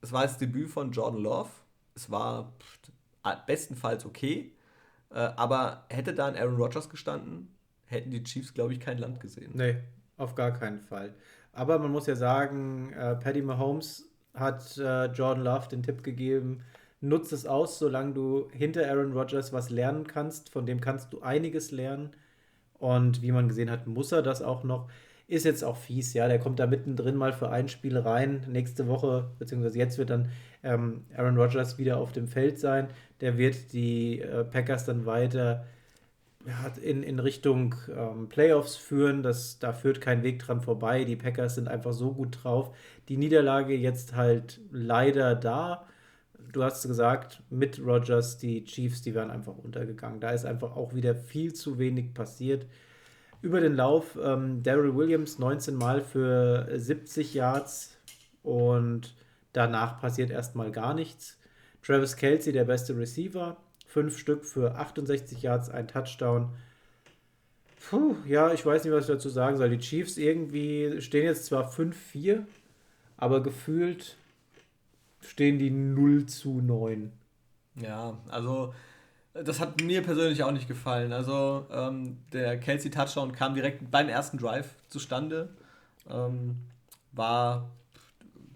S2: es war das Debüt von Jordan Love. Es war bestenfalls okay. Äh, aber hätte da ein Aaron Rodgers gestanden, hätten die Chiefs, glaube ich, kein Land gesehen.
S1: Nee, auf gar keinen Fall. Aber man muss ja sagen, äh, Paddy Mahomes hat äh, Jordan Love den Tipp gegeben, nutze es aus, solange du hinter Aaron Rodgers was lernen kannst. Von dem kannst du einiges lernen. Und wie man gesehen hat, muss er das auch noch. Ist jetzt auch fies, ja. Der kommt da mittendrin mal für ein Spiel rein. Nächste Woche, beziehungsweise jetzt wird dann ähm, Aaron Rodgers wieder auf dem Feld sein. Der wird die äh, Packers dann weiter ja, in, in Richtung ähm, Playoffs führen. Das, da führt kein Weg dran vorbei. Die Packers sind einfach so gut drauf. Die Niederlage jetzt halt leider da. Du hast gesagt, mit Rogers, die Chiefs, die wären einfach untergegangen. Da ist einfach auch wieder viel zu wenig passiert. Über den Lauf, ähm, Daryl Williams 19 Mal für 70 Yards und danach passiert erstmal gar nichts. Travis Kelsey, der beste Receiver, fünf Stück für 68 Yards, ein Touchdown. Puh, ja, ich weiß nicht, was ich dazu sagen soll. Die Chiefs irgendwie stehen jetzt zwar 5-4, aber gefühlt stehen die 0 zu 9.
S2: Ja, also das hat mir persönlich auch nicht gefallen. Also ähm, der Kelsey Touchdown kam direkt beim ersten Drive zustande. Ähm, war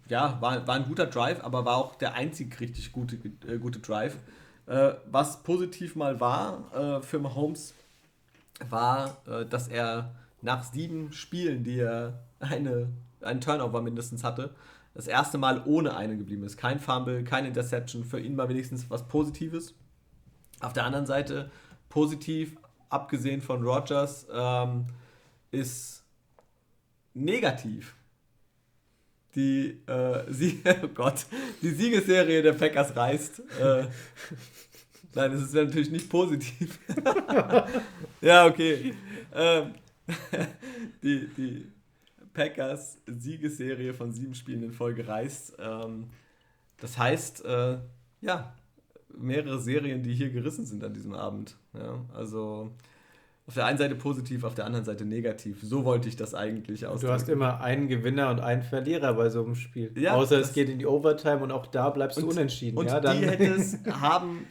S2: ja, war, war ein guter Drive, aber war auch der einzig richtig gute, äh, gute Drive. Äh, was positiv mal war äh, für Mahomes, war, äh, dass er nach sieben Spielen, die er eine, einen Turnover mindestens hatte, das erste Mal ohne einen geblieben ist. Kein Fumble, keine Interception, für ihn war wenigstens was Positives. Auf der anderen Seite, positiv, abgesehen von Rogers, ähm, ist negativ die, äh, Sie oh Gott, die Siegesserie der Packers reißt. Äh, nein, das ist natürlich nicht positiv. ja, okay. Ähm, die, die Packers Siegesserie von sieben Spielen in Folge reißt. Ähm, das heißt, äh, ja, mehrere Serien, die hier gerissen sind an diesem Abend. Ja, also auf der einen Seite positiv, auf der anderen Seite negativ. So wollte ich das eigentlich
S1: ausdrücken. Du hast immer einen Gewinner und einen Verlierer bei so einem Spiel. Ja, Außer es geht in die Overtime und auch da bleibst und, du unentschieden. Und
S2: ja, dann die hätte es haben,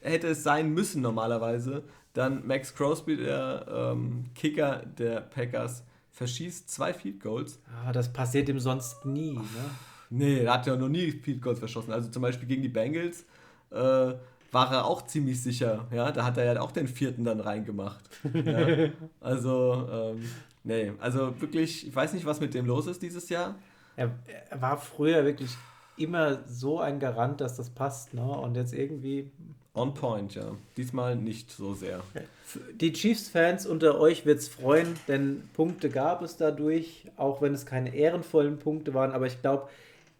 S2: hätte es sein müssen normalerweise. Dann Max Crosby, der ähm, Kicker der Packers, verschießt zwei Field Goals.
S1: Ah, das passiert ihm sonst nie. Ne?
S2: Nee, er hat ja noch nie Field Goals verschossen. Also zum Beispiel gegen die Bengals. Äh, war er auch ziemlich sicher. Ja, da hat er ja auch den vierten dann reingemacht. Ja, also, ähm, nee, also wirklich, ich weiß nicht, was mit dem los ist dieses Jahr.
S1: Er, er, war früher wirklich immer so ein Garant, dass das passt, ne? Und jetzt irgendwie.
S2: On point, ja. Diesmal nicht so sehr.
S1: Die Chiefs-Fans unter euch wird es freuen, denn Punkte gab es dadurch, auch wenn es keine ehrenvollen Punkte waren. Aber ich glaube,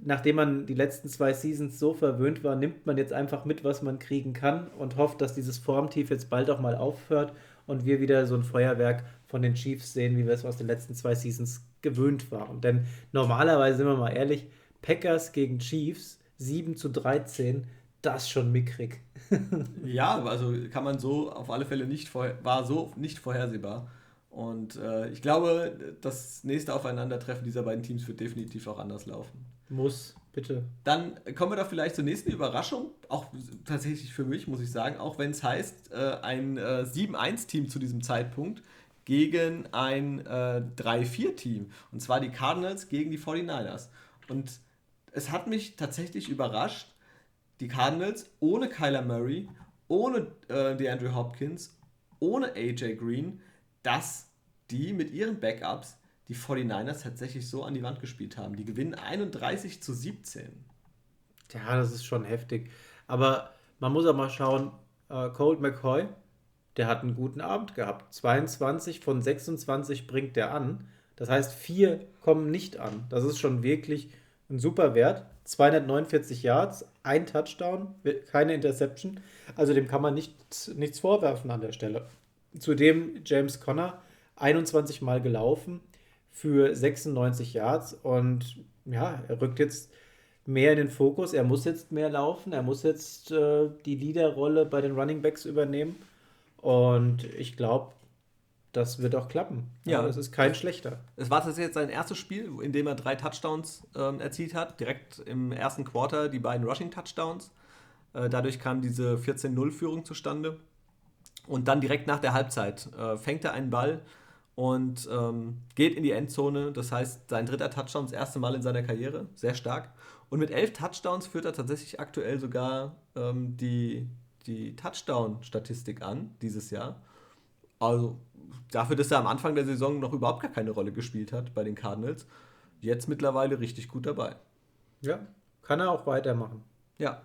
S1: nachdem man die letzten zwei Seasons so verwöhnt war, nimmt man jetzt einfach mit, was man kriegen kann und hofft, dass dieses Formtief jetzt bald auch mal aufhört und wir wieder so ein Feuerwerk von den Chiefs sehen, wie wir es aus den letzten zwei Seasons gewöhnt waren. Denn normalerweise, sind wir mal ehrlich, Packers gegen Chiefs 7 zu 13, das schon mickrig.
S2: ja, also kann man so auf alle Fälle nicht vorher, war so nicht vorhersehbar. Und äh, ich glaube, das nächste Aufeinandertreffen dieser beiden Teams wird definitiv auch anders laufen.
S1: Muss, bitte.
S2: Dann kommen wir doch vielleicht zur nächsten Überraschung. Auch tatsächlich für mich, muss ich sagen. Auch wenn es heißt, äh, ein äh, 7-1-Team zu diesem Zeitpunkt gegen ein äh, 3-4-Team. Und zwar die Cardinals gegen die 49ers. Und es hat mich tatsächlich überrascht, die Cardinals ohne Kyler Murray, ohne äh, DeAndre Hopkins, ohne AJ Green dass die mit ihren Backups die 49ers tatsächlich so an die Wand gespielt haben. Die gewinnen 31 zu 17.
S1: Ja, das ist schon heftig. Aber man muss auch mal schauen, äh, Colt McCoy, der hat einen guten Abend gehabt. 22 von 26 bringt der an. Das heißt, vier kommen nicht an. Das ist schon wirklich ein super Wert. 249 Yards, ein Touchdown, keine Interception. Also dem kann man nicht, nichts vorwerfen an der Stelle. Zudem James Conner 21 Mal gelaufen für 96 Yards und ja, er rückt jetzt mehr in den Fokus. Er muss jetzt mehr laufen, er muss jetzt äh, die Leaderrolle bei den Running Backs übernehmen und ich glaube, das wird auch klappen. Ja, das ist kein schlechter.
S2: Es war tatsächlich jetzt sein erstes Spiel, in dem er drei Touchdowns ähm, erzielt hat. Direkt im ersten Quarter die beiden Rushing Touchdowns. Äh, dadurch kam diese 14-0-Führung zustande. Und dann direkt nach der Halbzeit äh, fängt er einen Ball und ähm, geht in die Endzone. Das heißt, sein dritter Touchdown, das erste Mal in seiner Karriere, sehr stark. Und mit elf Touchdowns führt er tatsächlich aktuell sogar ähm, die, die Touchdown-Statistik an dieses Jahr. Also dafür, dass er am Anfang der Saison noch überhaupt gar keine Rolle gespielt hat bei den Cardinals, jetzt mittlerweile richtig gut dabei.
S1: Ja, kann er auch weitermachen.
S2: Ja.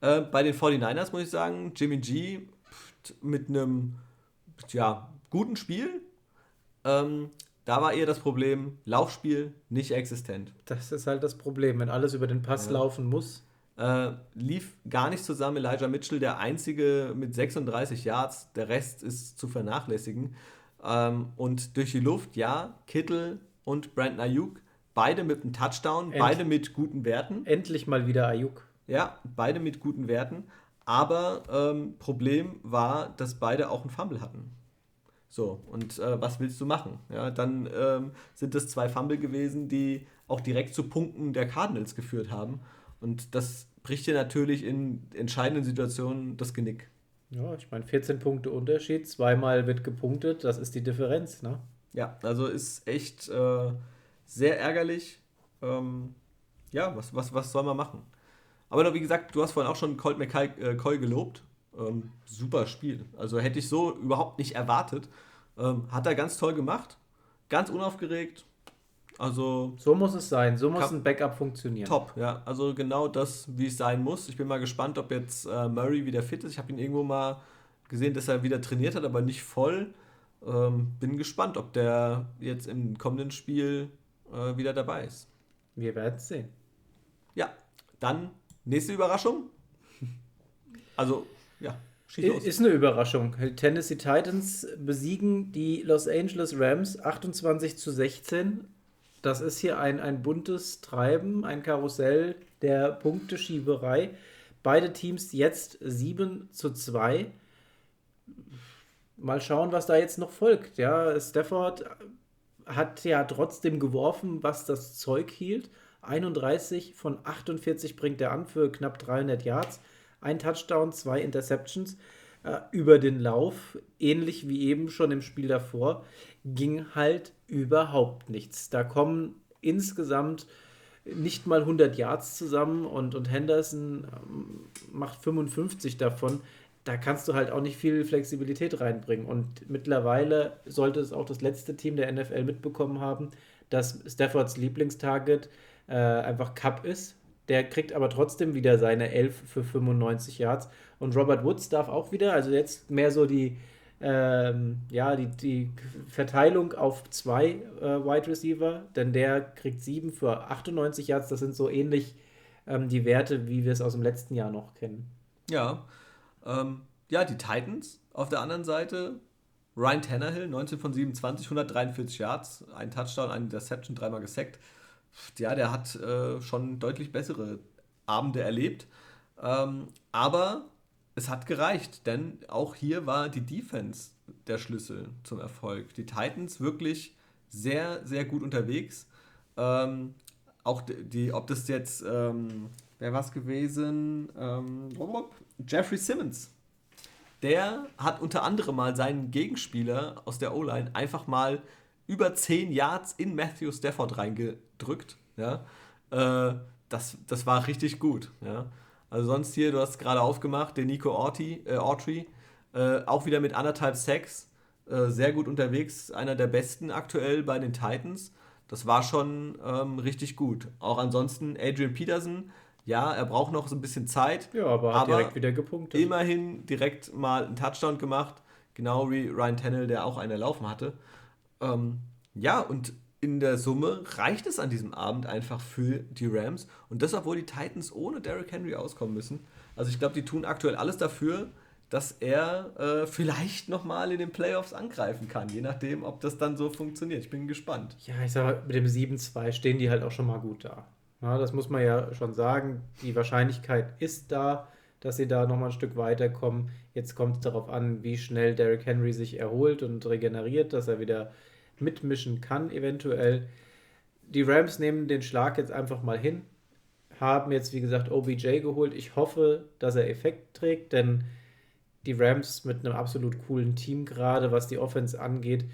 S2: Äh, bei den 49ers muss ich sagen, Jimmy G mit einem ja, guten Spiel. Ähm, da war eher das Problem, Laufspiel nicht existent.
S1: Das ist halt das Problem, wenn alles über den Pass ja. laufen muss.
S2: Äh, lief gar nicht zusammen. Elijah Mitchell, der einzige mit 36 Yards, der Rest ist zu vernachlässigen. Ähm, und durch die Luft, ja, Kittel und Brandon Ayuk, beide mit einem Touchdown, End beide mit guten Werten.
S1: Endlich mal wieder Ayuk.
S2: Ja, beide mit guten Werten. Aber ähm, Problem war, dass beide auch einen Fumble hatten. So, und äh, was willst du machen? Ja, dann ähm, sind es zwei Fumble gewesen, die auch direkt zu Punkten der Cardinals geführt haben. Und das bricht dir natürlich in entscheidenden Situationen das Genick.
S1: Ja, ich meine, 14 Punkte Unterschied, zweimal wird gepunktet, das ist die Differenz, ne?
S2: Ja, also ist echt äh, sehr ärgerlich. Ähm, ja, was, was, was soll man machen? Aber wie gesagt, du hast vorhin auch schon Colt McCoy äh, gelobt. Ähm, super Spiel. Also hätte ich so überhaupt nicht erwartet. Ähm, hat er ganz toll gemacht. Ganz unaufgeregt. Also.
S1: So muss es sein. So muss ein Backup funktionieren.
S2: Top, ja. Also genau das, wie es sein muss. Ich bin mal gespannt, ob jetzt äh, Murray wieder fit ist. Ich habe ihn irgendwo mal gesehen, dass er wieder trainiert hat, aber nicht voll. Ähm, bin gespannt, ob der jetzt im kommenden Spiel äh, wieder dabei ist.
S1: Wir werden es sehen.
S2: Ja, dann nächste Überraschung. Also ja,
S1: Ist eine Überraschung. Tennessee Titans besiegen die Los Angeles Rams 28 zu 16. Das ist hier ein, ein buntes Treiben, ein Karussell der Punkteschieberei. Beide Teams jetzt 7 zu 2. Mal schauen, was da jetzt noch folgt. Ja, Stafford hat ja trotzdem geworfen, was das Zeug hielt. 31 von 48 bringt er an für knapp 300 Yards ein Touchdown, zwei Interceptions äh, über den Lauf, ähnlich wie eben schon im Spiel davor, ging halt überhaupt nichts. Da kommen insgesamt nicht mal 100 Yards zusammen und, und Henderson ähm, macht 55 davon. Da kannst du halt auch nicht viel Flexibilität reinbringen. Und mittlerweile sollte es auch das letzte Team der NFL mitbekommen haben, dass Staffords Lieblingstarget äh, einfach Cup ist. Der kriegt aber trotzdem wieder seine 11 für 95 Yards. Und Robert Woods darf auch wieder, also jetzt mehr so die, ähm, ja, die, die Verteilung auf zwei äh, Wide Receiver, denn der kriegt 7 für 98 Yards. Das sind so ähnlich ähm, die Werte, wie wir es aus dem letzten Jahr noch kennen.
S2: Ja, ähm, ja, die Titans auf der anderen Seite. Ryan Tannehill, 19 von 27, 143 Yards, ein Touchdown, ein Interception, dreimal gesackt ja, der hat äh, schon deutlich bessere Abende erlebt. Ähm, aber es hat gereicht, denn auch hier war die Defense der Schlüssel zum Erfolg. Die Titans wirklich sehr, sehr gut unterwegs. Ähm, auch die, ob das jetzt, ähm, wer war es gewesen? Ähm, Jeffrey Simmons. Der hat unter anderem mal seinen Gegenspieler aus der O-Line einfach mal über 10 Yards in Matthew Stafford reingedrückt. Ja? Äh, das, das war richtig gut. Ja? Also sonst hier, du hast gerade aufgemacht, den Nico Orti, äh, Autry, äh, auch wieder mit anderthalb Sacks, äh, sehr gut unterwegs, einer der besten aktuell bei den Titans. Das war schon ähm, richtig gut. Auch ansonsten Adrian Peterson, ja, er braucht noch so ein bisschen Zeit.
S1: Ja, aber hat aber direkt wieder gepunktet.
S2: Immerhin direkt mal einen Touchdown gemacht, genau wie Ryan Tannell, der auch einen erlaufen hatte. Ähm, ja, und in der Summe reicht es an diesem Abend einfach für die Rams. Und das, obwohl die Titans ohne Derrick Henry auskommen müssen. Also ich glaube, die tun aktuell alles dafür, dass er äh, vielleicht nochmal in den Playoffs angreifen kann, je nachdem, ob das dann so funktioniert. Ich bin gespannt.
S1: Ja, ich sage, mit dem 7-2 stehen die halt auch schon mal gut da. Ja, das muss man ja schon sagen. Die Wahrscheinlichkeit ist da, dass sie da nochmal ein Stück weiterkommen. Jetzt kommt es darauf an, wie schnell Derrick Henry sich erholt und regeneriert, dass er wieder mitmischen kann, eventuell. Die Rams nehmen den Schlag jetzt einfach mal hin, haben jetzt, wie gesagt, OBJ geholt. Ich hoffe, dass er Effekt trägt, denn die Rams mit einem absolut coolen Team, gerade was die Offense angeht,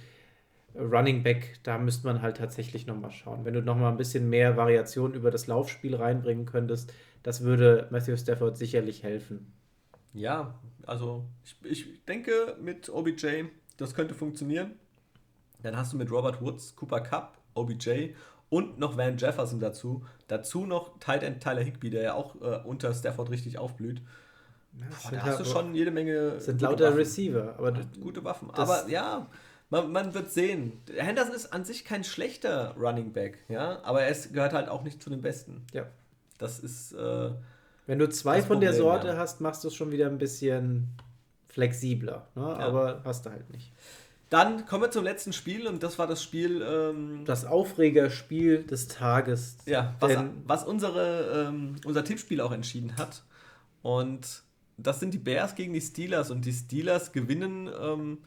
S1: Running Back, da müsste man halt tatsächlich nochmal schauen. Wenn du nochmal ein bisschen mehr Variation über das Laufspiel reinbringen könntest, das würde Matthew Stafford sicherlich helfen.
S2: Ja, also ich, ich denke mit OBJ, das könnte funktionieren. Dann hast du mit Robert Woods, Cooper Cup, OBJ und noch Van Jefferson dazu. Dazu noch Tight End Tyler Higby, der ja auch äh, unter Stafford richtig aufblüht. Boah, da hast du schon jede Menge.
S1: sind lauter Waffen. Receiver, aber
S2: gute Waffen. Aber ja, man, man, wird sehen. Henderson ist an sich kein schlechter Running Back, ja, aber er gehört halt auch nicht zu den Besten.
S1: Ja.
S2: Das ist. Äh,
S1: Wenn du zwei von Problem, der Sorte ja. hast, machst du es schon wieder ein bisschen flexibler, ne? Ja. aber hast du halt nicht.
S2: Dann kommen wir zum letzten Spiel und das war das Spiel. Ähm,
S1: das Aufregerspiel des Tages.
S2: Ja, was, was unsere, ähm, unser Tippspiel auch entschieden hat. Und das sind die Bears gegen die Steelers und die Steelers gewinnen. Ähm,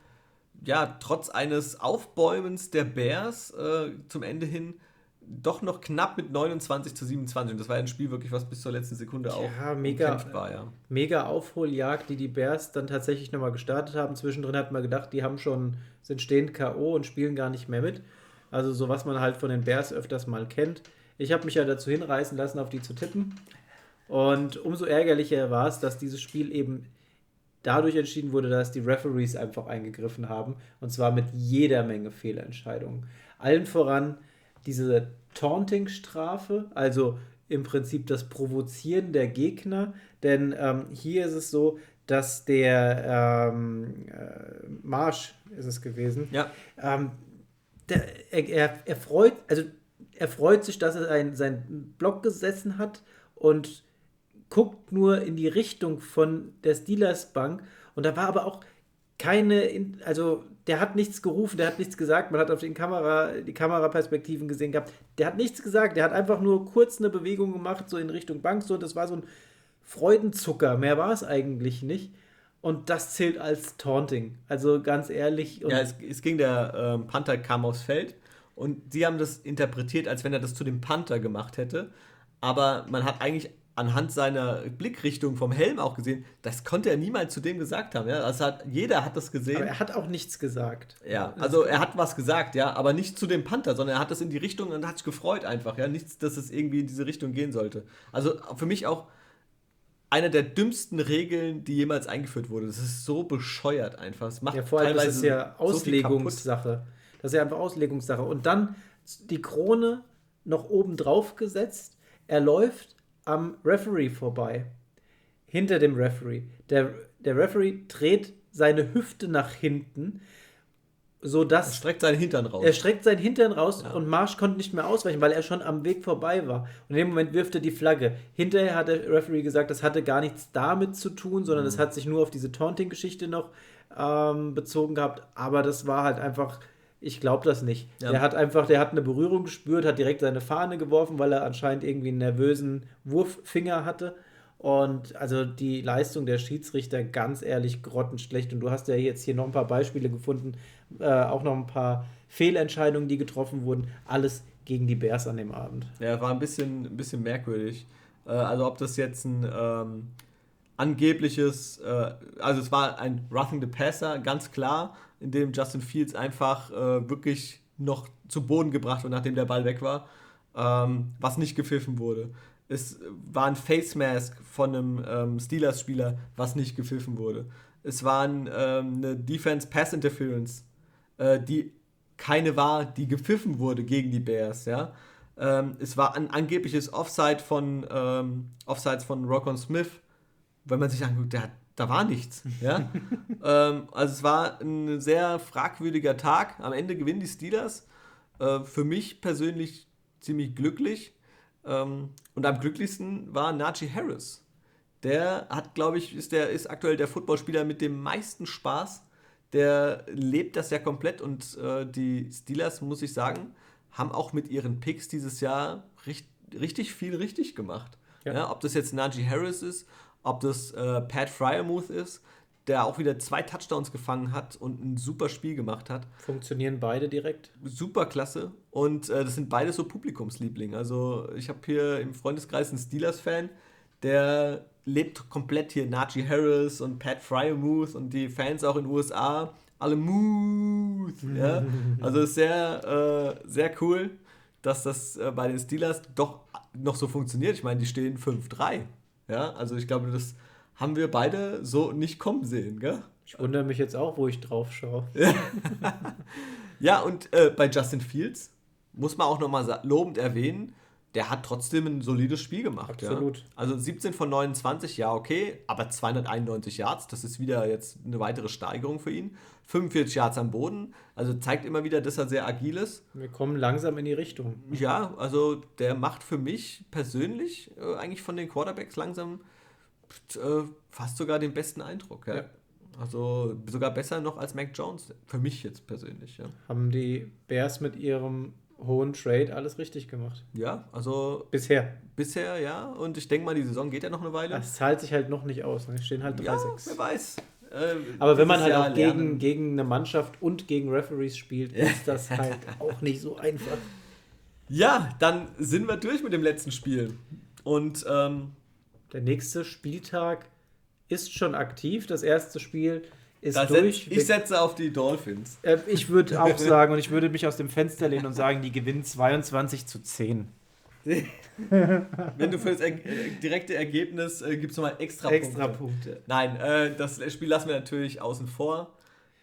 S2: ja, trotz eines Aufbäumens der Bears äh, zum Ende hin doch noch knapp mit 29 zu 27. Und das war ein Spiel wirklich, was bis zur letzten Sekunde auch
S1: ja, mega, war. Ja. Mega Aufholjagd, die die Bears dann tatsächlich nochmal gestartet haben. Zwischendrin hat man gedacht, die haben schon, sind stehend K.O. und spielen gar nicht mehr mit. Also so, was man halt von den Bears öfters mal kennt. Ich habe mich ja dazu hinreißen lassen, auf die zu tippen. Und umso ärgerlicher war es, dass dieses Spiel eben dadurch entschieden wurde, dass die Referees einfach eingegriffen haben. Und zwar mit jeder Menge Fehlentscheidungen. Allen voran diese Taunting-Strafe, also im Prinzip das Provozieren der Gegner. Denn ähm, hier ist es so, dass der ähm, äh, Marsch ist es gewesen.
S2: Ja.
S1: Ähm, der, er, er, er, freut, also er freut sich, dass er ein, seinen Block gesessen hat und guckt nur in die Richtung von der Steelers Bank. Und da war aber auch keine, also der hat nichts gerufen, der hat nichts gesagt. Man hat auf den Kamera, die Kameraperspektiven gesehen gehabt. Der hat nichts gesagt, der hat einfach nur kurz eine Bewegung gemacht, so in Richtung Bank. So, das war so ein Freudenzucker. Mehr war es eigentlich nicht. Und das zählt als Taunting. Also ganz ehrlich.
S2: ja, es, es, ging, der ähm, Panther kam aufs Feld und sie haben das interpretiert, als wenn er das zu dem Panther gemacht hätte. Aber man hat eigentlich anhand seiner Blickrichtung vom Helm auch gesehen, das konnte er niemals zu dem gesagt haben. Ja? Also hat, jeder hat das gesehen. Aber
S1: er hat auch nichts gesagt.
S2: Ja, also er hat was gesagt, ja, aber nicht zu dem Panther, sondern er hat das in die Richtung und hat sich gefreut einfach, ja. Nichts, dass es irgendwie in diese Richtung gehen sollte. Also für mich auch eine der dümmsten Regeln, die jemals eingeführt wurde. Das ist so bescheuert einfach. Es
S1: macht ja, vor allem teilweise das ist ja Auslegungssache. So das ist ja einfach Auslegungssache. Und dann die Krone noch oben drauf gesetzt. Er läuft am Referee vorbei. Hinter dem Referee. Der, der Referee dreht seine Hüfte nach hinten, sodass. Er
S2: streckt seinen Hintern raus.
S1: Er streckt seinen Hintern raus ja. und Marsch konnte nicht mehr ausweichen, weil er schon am Weg vorbei war. Und in dem Moment wirft er die Flagge. Hinterher hat der Referee gesagt, das hatte gar nichts damit zu tun, sondern es mhm. hat sich nur auf diese Taunting-Geschichte noch ähm, bezogen gehabt. Aber das war halt einfach ich glaube das nicht. Ja. Der hat einfach, der hat eine Berührung gespürt, hat direkt seine Fahne geworfen, weil er anscheinend irgendwie einen nervösen Wurffinger hatte. Und also die Leistung der Schiedsrichter ganz ehrlich grottenschlecht. Und du hast ja jetzt hier noch ein paar Beispiele gefunden, äh, auch noch ein paar Fehlentscheidungen, die getroffen wurden. Alles gegen die Bears an dem Abend.
S2: Ja, war ein bisschen, ein bisschen merkwürdig. Äh, also ob das jetzt ein ähm, angebliches, äh, also es war ein Roughing the Passer, ganz klar in dem Justin Fields einfach äh, wirklich noch zu Boden gebracht wurde, nachdem der Ball weg war, ähm, was nicht gepfiffen wurde. Es war ein Face Mask von einem ähm, Steelers-Spieler, was nicht gepfiffen wurde. Es war ähm, eine Defense Pass Interference, äh, die keine war, die gepfiffen wurde gegen die Bears. Ja? Ähm, es war ein angebliches Offside von ähm, Offsides von Rockon Smith. Wenn man sich anguckt, der hat da war nichts. Ja? ähm, also es war ein sehr fragwürdiger Tag. Am Ende gewinnen die Steelers. Äh, für mich persönlich ziemlich glücklich. Ähm, und am glücklichsten war Najee Harris. Der hat, glaube ich, ist, der, ist aktuell der Footballspieler mit dem meisten Spaß. Der lebt das ja komplett und äh, die Steelers, muss ich sagen, haben auch mit ihren Picks dieses Jahr richtig, richtig viel richtig gemacht. Ja. Ja, ob das jetzt Najee Harris ist, ob das äh, Pat Fryermuth ist, der auch wieder zwei Touchdowns gefangen hat und ein super Spiel gemacht hat.
S1: Funktionieren beide direkt?
S2: Super klasse. Und äh, das sind beide so Publikumslieblinge. Also ich habe hier im Freundeskreis einen Steelers-Fan, der lebt komplett hier Najee Harris und Pat Fryermuth und die Fans auch in den USA. Alle Muth. Ja? Also ist sehr, äh, sehr cool, dass das äh, bei den Steelers doch noch so funktioniert. Ich meine, die stehen 5-3. Ja, also ich glaube, das haben wir beide so nicht kommen sehen, gell?
S1: Ich wundere mich jetzt auch, wo ich drauf schaue.
S2: ja, und äh, bei Justin Fields muss man auch nochmal lobend erwähnen, der hat trotzdem ein solides Spiel gemacht.
S1: Absolut.
S2: Ja. Also 17 von 29, ja, okay, aber 291 Yards, das ist wieder jetzt eine weitere Steigerung für ihn. 45 Yards am Boden, also zeigt immer wieder, dass er sehr agil ist.
S1: Wir kommen langsam in die Richtung.
S2: Ja, also der macht für mich persönlich äh, eigentlich von den Quarterbacks langsam äh, fast sogar den besten Eindruck. Ja. ja. Also sogar besser noch als Mac Jones, für mich jetzt persönlich. Ja.
S1: Haben die Bears mit ihrem hohen Trade alles richtig gemacht.
S2: Ja, also.
S1: Bisher.
S2: Bisher, ja. Und ich denke mal, die Saison geht ja noch eine Weile.
S1: Es zahlt sich halt noch nicht aus. Ne? stehen halt 3-6.
S2: Ja, wer weiß. Äh,
S1: Aber wenn man halt Jahr auch gegen, gegen eine Mannschaft und gegen Referees spielt, ist das halt auch nicht so einfach.
S2: Ja, dann sind wir durch mit dem letzten Spiel. Und ähm,
S1: der nächste Spieltag ist schon aktiv. Das erste Spiel ist
S2: da durch. Setz, ich setze auf die Dolphins.
S1: Äh, ich würde auch sagen, und ich würde mich aus dem Fenster lehnen und sagen, die gewinnen 22 zu 10.
S2: Wenn du für das er direkte Ergebnis äh, gibst du mal extra Punkte.
S1: Extra Punkte.
S2: Nein, äh, das Spiel lassen wir natürlich außen vor.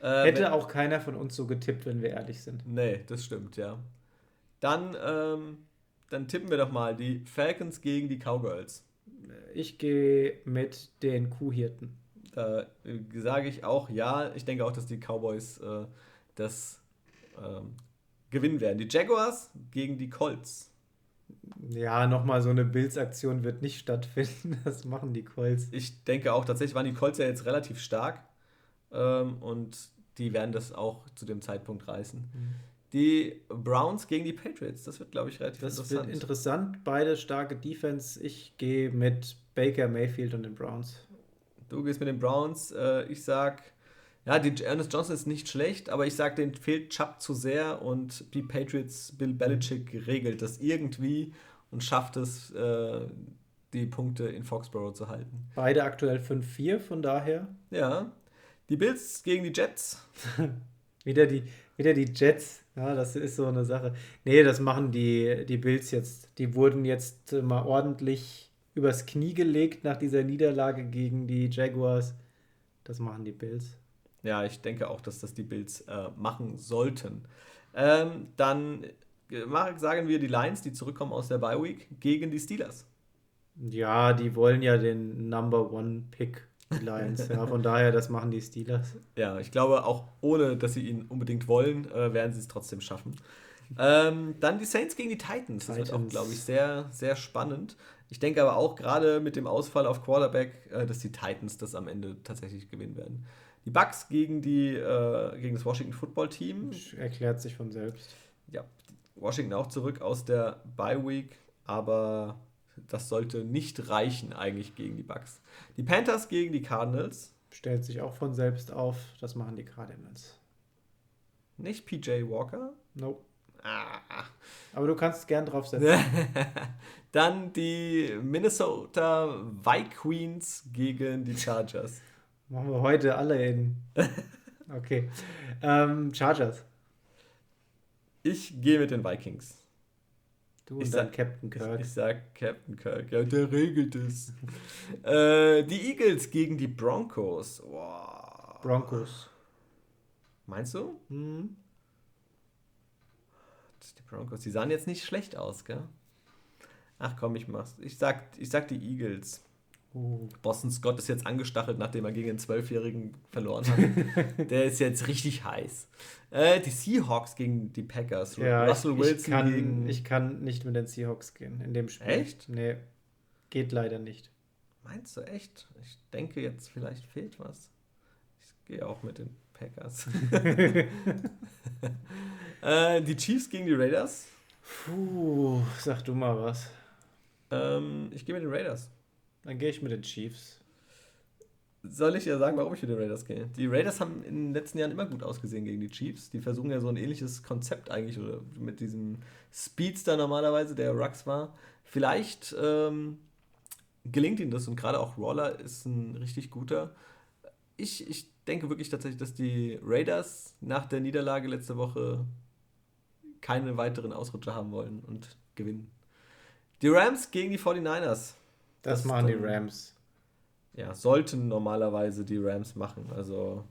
S1: Äh, Hätte auch keiner von uns so getippt, wenn wir ehrlich sind.
S2: Nee, das stimmt, ja. Dann, ähm, dann tippen wir doch mal die Falcons gegen die Cowgirls.
S1: Ich gehe mit den Kuhhirten.
S2: Da sage ich auch ja. Ich denke auch, dass die Cowboys äh, das ähm, gewinnen werden. Die Jaguars gegen die Colts.
S1: Ja, nochmal so eine Bills-Aktion wird nicht stattfinden. Das machen die Colts.
S2: Ich denke auch, tatsächlich waren die Colts ja jetzt relativ stark. Ähm, und die werden das auch zu dem Zeitpunkt reißen. Mhm. Die Browns gegen die Patriots, das wird, glaube ich, relativ
S1: das interessant. Das wird interessant. Beide starke Defense. Ich gehe mit Baker Mayfield und den Browns.
S2: Du gehst mit den Browns. Äh, ich sag, ja, die Ernest Johnson ist nicht schlecht, aber ich sag, den fehlt Chubb zu sehr und die Patriots, Bill Belichick regelt das irgendwie und schafft es, äh, die Punkte in Foxborough zu halten.
S1: Beide aktuell 5-4, von daher.
S2: Ja. Die Bills gegen die Jets.
S1: wieder, die, wieder die Jets. Ja, das ist so eine Sache. Nee, das machen die, die Bills jetzt. Die wurden jetzt mal ordentlich übers Knie gelegt nach dieser Niederlage gegen die Jaguars. Das machen die Bills.
S2: Ja, ich denke auch, dass das die Bills äh, machen sollten. Ähm, dann äh, sagen wir die Lions, die zurückkommen aus der Bye Week, gegen die Steelers.
S1: Ja, die wollen ja den Number One Pick, die Lions. ja, von daher, das machen die Steelers.
S2: Ja, ich glaube, auch ohne, dass sie ihn unbedingt wollen, äh, werden sie es trotzdem schaffen. Ähm, dann die Saints gegen die Titans. Das Titans. wird auch, glaube ich, sehr, sehr spannend. Ich denke aber auch gerade mit dem Ausfall auf Quarterback, äh, dass die Titans das am Ende tatsächlich gewinnen werden. Die Bucks gegen, die, äh, gegen das Washington Football Team.
S1: Erklärt sich von selbst.
S2: Ja, Washington auch zurück aus der Bye Week, aber das sollte nicht reichen eigentlich gegen die Bucks. Die Panthers gegen die Cardinals.
S1: Stellt sich auch von selbst auf, das machen die Cardinals.
S2: Nicht PJ Walker?
S1: Nope. Ah. Aber du kannst gern draufsetzen.
S2: Dann die Minnesota Vikings gegen die Chargers.
S1: Machen wir heute alle in. Okay. Ähm, Chargers.
S2: Ich gehe mit den Vikings.
S1: Du und ich sag, Captain Kirk.
S2: Ich, ich, sag Captain Kirk. Ja, der regelt es. äh, die Eagles gegen die Broncos. Wow.
S1: Broncos.
S2: Meinst du? Mhm. Die Broncos, die sahen jetzt nicht schlecht aus, gell? Ach komm, ich mach's. Ich sag, ich sag die Eagles. Uh. Boston Scott ist jetzt angestachelt, nachdem er gegen den Zwölfjährigen verloren hat. Der ist jetzt richtig heiß. Äh, die Seahawks gegen die Packers.
S1: Ja, Russell ich, Wilson ich kann, gegen... Ich kann nicht mit den Seahawks gehen in dem Spiel.
S2: Echt?
S1: Nee, geht leider nicht.
S2: Meinst du echt? Ich denke jetzt, vielleicht fehlt was. Ich gehe auch mit den Packers. äh, die Chiefs gegen die Raiders.
S1: Puh, sag du mal was.
S2: Ähm, ich gehe mit den Raiders.
S1: Dann gehe ich mit den Chiefs.
S2: Soll ich ja sagen, warum ich mit den Raiders gehe? Die Raiders haben in den letzten Jahren immer gut ausgesehen gegen die Chiefs. Die versuchen ja so ein ähnliches Konzept eigentlich, oder mit diesem Speedster normalerweise, der Rux war. Vielleicht ähm, gelingt ihnen das und gerade auch Roller ist ein richtig guter. Ich, ich denke wirklich tatsächlich, dass die Raiders nach der Niederlage letzte Woche keine weiteren Ausrutscher haben wollen und gewinnen. Die Rams gegen die 49ers.
S1: Das, das machen die Rams.
S2: Ja, sollten normalerweise die Rams machen. Also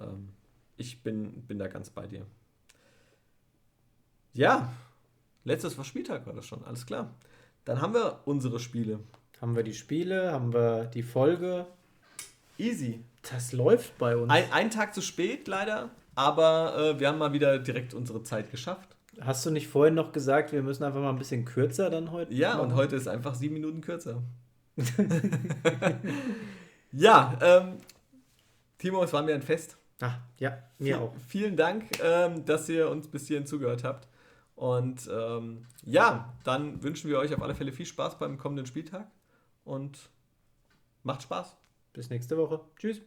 S2: ähm, ich bin, bin da ganz bei dir. Ja, Letztes war Spieltag, war das schon, alles klar. Dann haben wir unsere Spiele.
S1: Haben wir die Spiele, haben wir die Folge.
S2: Easy.
S1: Das läuft bei uns.
S2: Ein, ein Tag zu spät leider, aber äh, wir haben mal wieder direkt unsere Zeit geschafft.
S1: Hast du nicht vorhin noch gesagt, wir müssen einfach mal ein bisschen kürzer dann heute?
S2: Ja, und heute ist einfach sieben Minuten kürzer. ja, ähm, Timo, es war mir ein Fest.
S1: Ach, ja, mir auch.
S2: Vielen Dank, ähm, dass ihr uns bis hierhin zugehört habt. Und ähm, ja, dann wünschen wir euch auf alle Fälle viel Spaß beim kommenden Spieltag und macht Spaß.
S1: Bis nächste Woche. Tschüss.